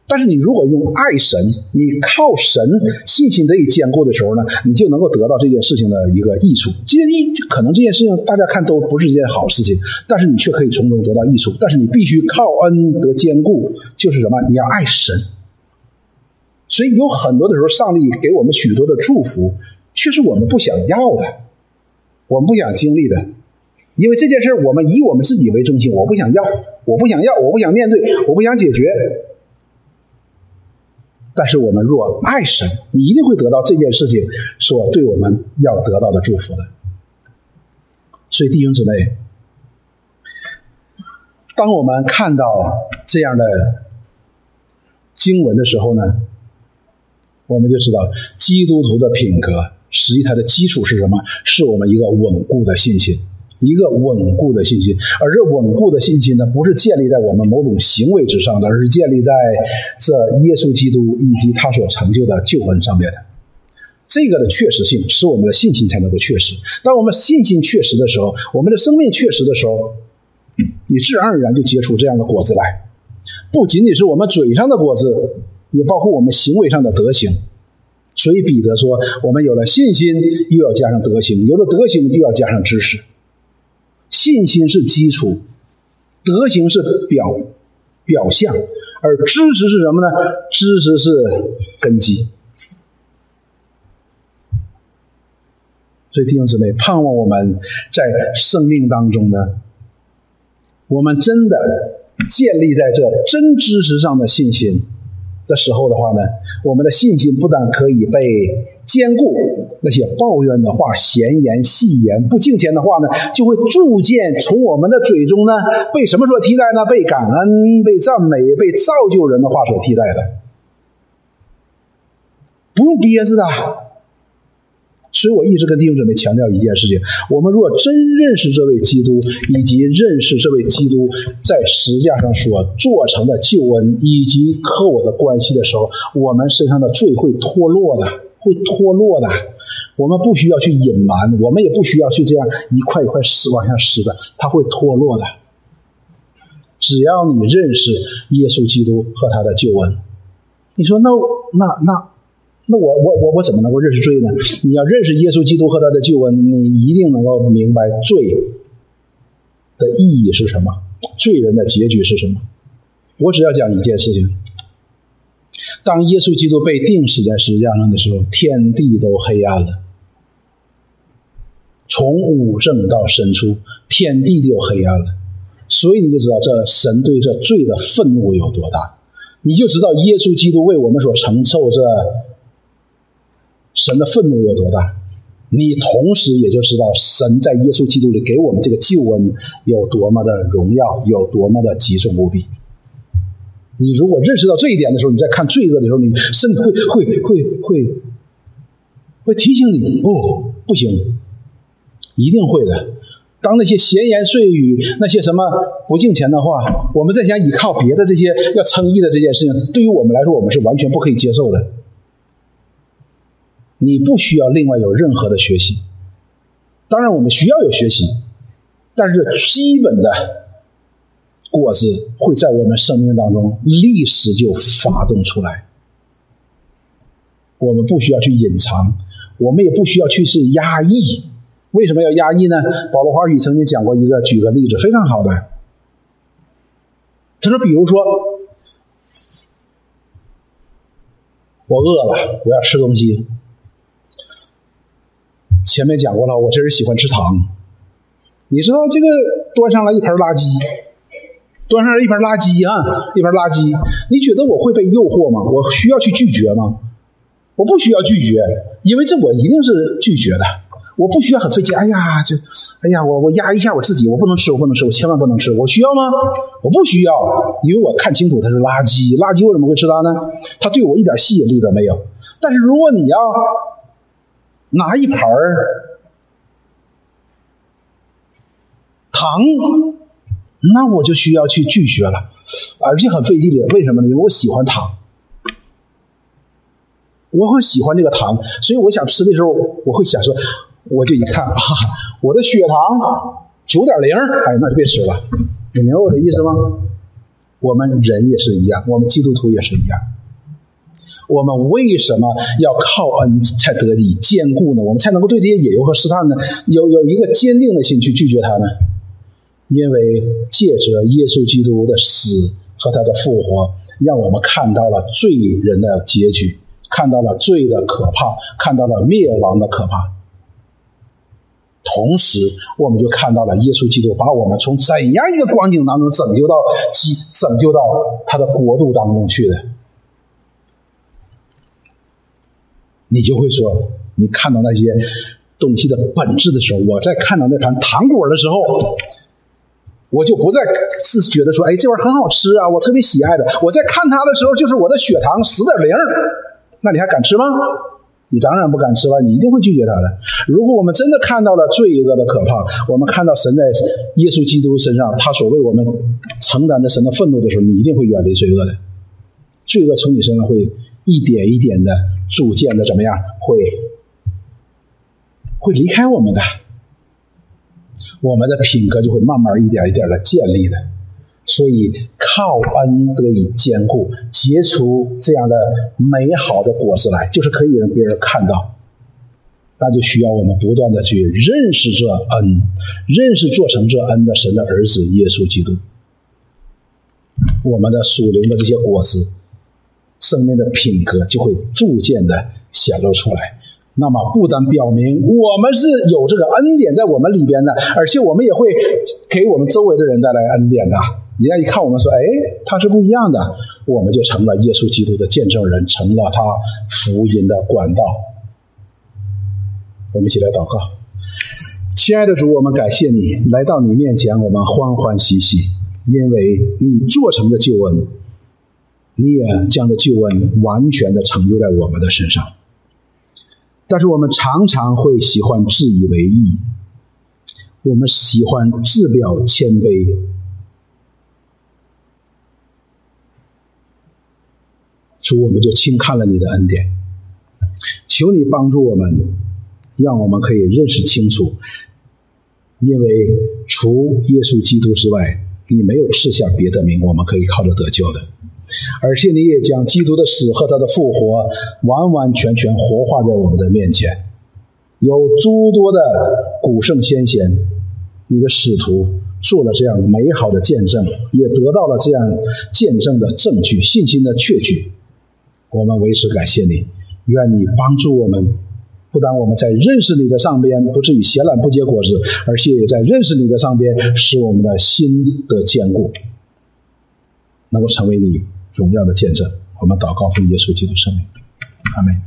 但是你如果用爱神，你靠神信心得以坚固的时候呢，你就能够得到这件事情的一个益处。这件益可能这件事情大家看都不是一件好事情，但是你却可以从中得到益处。但是你必须靠恩得坚固，就是什么？你要爱神。所以有很多的时候，上帝给我们许多的祝福，却是我们不想要的，我们不想经历的，因为这件事我们以我们自己为中心，我不想要，我不想要，我不想面对，我不想解决。但是我们若爱神，你一定会得到这件事情所对我们要得到的祝福的。所以弟兄姊妹，当我们看到这样的经文的时候呢，我们就知道基督徒的品格实际它的基础是什么？是我们一个稳固的信心。一个稳固的信心，而这稳固的信心呢，不是建立在我们某种行为之上的，而是建立在这耶稣基督以及他所成就的救恩上面的。这个的确实性，使我们的信心才能够确实。当我们信心确实的时候，我们的生命确实的时候，你自然而然就结出这样的果子来。不仅仅是我们嘴上的果子，也包括我们行为上的德行。所以彼得说：“我们有了信心，又要加上德行；有了德行，又要加上知识。”信心是基础，德行是表表象，而知识是什么呢？知识是根基。所以弟兄姊妹，盼望我们在生命当中呢，我们真的建立在这真知识上的信心的时候的话呢，我们的信心不但可以被。坚固那些抱怨的话、闲言细言、不敬虔的话呢，就会逐渐从我们的嘴中呢被什么所替代呢？被感恩、被赞美、被造就人的话所替代的，不用憋着的。所以我一直跟弟兄姊妹强调一件事情：我们若真认识这位基督，以及认识这位基督在十字架上所做成的救恩，以及和我的关系的时候，我们身上的罪会脱落的。会脱落的，我们不需要去隐瞒，我们也不需要去这样一块一块撕往下撕的，它会脱落的。只要你认识耶稣基督和他的救恩，你说那那那那我我我我怎么能够认识罪呢？你要认识耶稣基督和他的救恩，你一定能够明白罪的意义是什么，罪人的结局是什么。我只要讲一件事情。当耶稣基督被钉死在十字架上的时候，天地都黑暗了。从五正到深处，天地都黑暗了。所以你就知道这神对这罪的愤怒有多大，你就知道耶稣基督为我们所承受这神的愤怒有多大。你同时也就知道神在耶稣基督里给我们这个救恩有多么的荣耀，有多么的极重无比。你如果认识到这一点的时候，你在看罪恶的时候，你身体会会会会会提醒你哦，不行，一定会的。当那些闲言碎语、那些什么不敬钱的话，我们在想依靠别的这些要称义的这件事情，对于我们来说，我们是完全不可以接受的。你不需要另外有任何的学习，当然我们需要有学习，但是基本的果子会在我们生命当中立时就发动出来。我们不需要去隐藏，我们也不需要去是压抑。为什么要压抑呢？保罗华语曾经讲过一个，举个例子，非常好的。他说：“比如说，我饿了，我要吃东西。前面讲过了，我这人喜欢吃糖。你知道这个端上来一盆垃圾，端上来一盘垃圾啊，一盘垃圾。你觉得我会被诱惑吗？我需要去拒绝吗？我不需要拒绝，因为这我一定是拒绝的。”我不需要很费劲，哎呀，就，哎呀，我我压一下我自己，我不能吃，我不能吃，我千万不能吃，我需要吗？我不需要，因为我看清楚它是垃圾，垃圾为什么会吃它呢？它对我一点吸引力都没有。但是如果你要拿一盘儿糖，那我就需要去拒绝了，而且很费劲的。为什么呢？因为我喜欢糖，我会喜欢这个糖，所以我想吃的时候，我会想说。我就一看啊，我的血糖九点零，哎，那就别吃了。你明白我的意思吗？我们人也是一样，我们基督徒也是一样。我们为什么要靠恩才得以坚固呢？我们才能够对这些野游和试探呢，有有一个坚定的心去拒绝它呢？因为借着耶稣基督的死和他的复活，让我们看到了罪人的结局，看到了罪的可怕，看到了灭亡的可怕。同时，我们就看到了耶稣基督把我们从怎样一个光景当中拯救到，拯救到他的国度当中去的。你就会说，你看到那些东西的本质的时候，我在看到那盘糖果的时候，我就不再是觉得说，哎，这玩意儿很好吃啊，我特别喜爱的。我在看它的时候，就是我的血糖十点零，那你还敢吃吗？你当然不敢吃了，你一定会拒绝他的。如果我们真的看到了罪恶的可怕，我们看到神在耶稣基督身上，他所为我们承担的神的愤怒的时候，你一定会远离罪恶的。罪恶从你身上会一点一点的、逐渐的怎么样？会会离开我们的，我们的品格就会慢慢一点一点的建立的。所以靠恩得以坚固，结出这样的美好的果子来，就是可以让别人看到。那就需要我们不断的去认识这恩，认识做成这恩的神的儿子耶稣基督。我们的属灵的这些果子，生命的品格就会逐渐的显露出来。那么不单表明我们是有这个恩典在我们里边的，而且我们也会给我们周围的人带来恩典的。人家一看我们说：“哎，他是不一样的。”我们就成了耶稣基督的见证人，成了他福音的管道。我们一起来祷告，亲爱的主，我们感谢你来到你面前，我们欢欢喜喜，因为你做成的救恩，你也将这救恩完全的成就在我们的身上。但是我们常常会喜欢自以为意，我们喜欢自表谦卑。主，我们就轻看了你的恩典，求你帮助我们，让我们可以认识清楚，因为除耶稣基督之外，你没有赐下别的名，我们可以靠着得救的。而且你也将基督的死和他的复活完完全全活化在我们的面前，有诸多的古圣先贤，你的使徒做了这样美好的见证，也得到了这样见证的证据、信心的确据。我们为此感谢你，愿你帮助我们，不但我们在认识你的上边不至于闲懒不结果子，而且也在认识你的上边使我们的心得坚固，能够成为你荣耀的见证。我们祷告奉耶稣基督圣名，阿门。